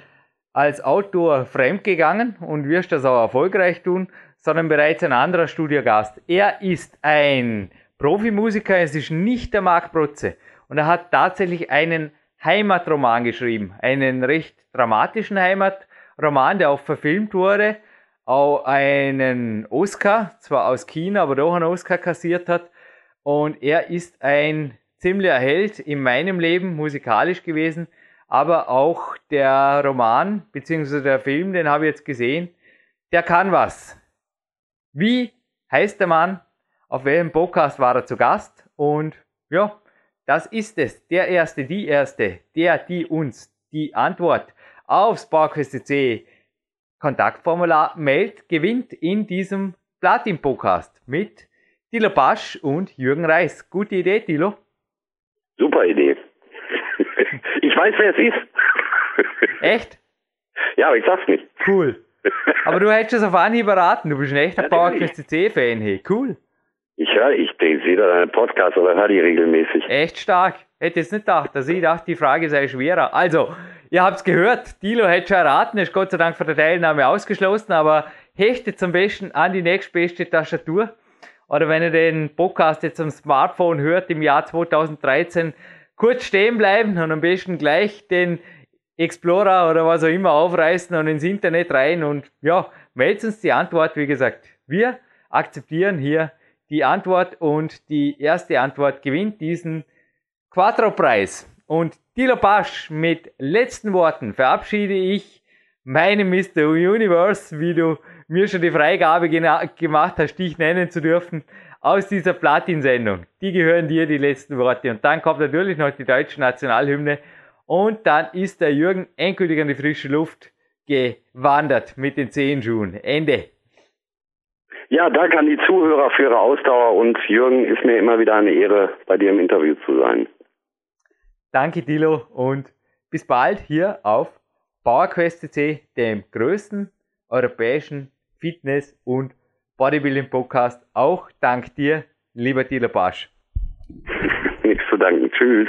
als Autor fremdgegangen und wirst das auch erfolgreich tun, sondern bereits ein anderer Studiogast. Er ist ein Profimusiker, es ist nicht der Marc Protze. Und er hat tatsächlich einen Heimatroman geschrieben, einen recht dramatischen Heimatroman, der auch verfilmt wurde, auch einen Oscar, zwar aus China, aber doch einen Oscar kassiert hat. Und er ist ein ziemlicher Held in meinem Leben musikalisch gewesen, aber auch der Roman bzw. der Film, den habe ich jetzt gesehen, der kann was. Wie heißt der Mann? Auf welchem Podcast war er zu Gast? Und ja, das ist es. Der Erste, die Erste, der, die uns die Antwort aufs PowerQuest.de Kontaktformular meldet, gewinnt in diesem Platin-Podcast mit Dilo Basch und Jürgen Reis. Gute Idee, Dilo? Super Idee. [laughs] Ich weiß, wer es ist. Echt? Ja, aber ich sag's nicht. Cool. Aber du hättest es auf Anhieb erraten. Du bist ein echter PowerQuest.de-Fan. Hey, cool. Ich höre, ich sehe da deine Podcasts oder höre die regelmäßig. Echt stark. Hätte jetzt nicht gedacht. Also ich dachte, die Frage sei schwerer. Also, ihr habt's gehört. Dilo hätte schon erraten. Ist Gott sei Dank von der Teilnahme ausgeschlossen. Aber hechtet zum besten an die nächstbeste Tastatur. Oder wenn ihr den Podcast jetzt am Smartphone hört im Jahr 2013, kurz stehen bleiben und am besten gleich den Explorer oder was auch immer aufreißen und ins Internet rein und ja, meldet uns die Antwort. Wie gesagt, wir akzeptieren hier die Antwort und die erste Antwort gewinnt diesen Quattro-Preis. Und Dilo Pasch mit letzten Worten verabschiede ich meinen Mr. Universe, wie du mir schon die Freigabe gemacht hast, dich nennen zu dürfen, aus dieser Platin-Sendung. Die gehören dir, die letzten Worte. Und dann kommt natürlich noch die deutsche Nationalhymne. Und dann ist der Jürgen endgültig an die frische Luft gewandert mit den Zehenschuhen. Ende. Ja, danke an die Zuhörer für ihre Ausdauer und Jürgen, ist mir immer wieder eine Ehre, bei dir im Interview zu sein. Danke, Dilo, und bis bald hier auf PowerQuest.cc, dem größten europäischen Fitness- und Bodybuilding-Podcast. Auch dank dir, lieber Dilo Basch. [laughs] Nichts zu danken. Tschüss.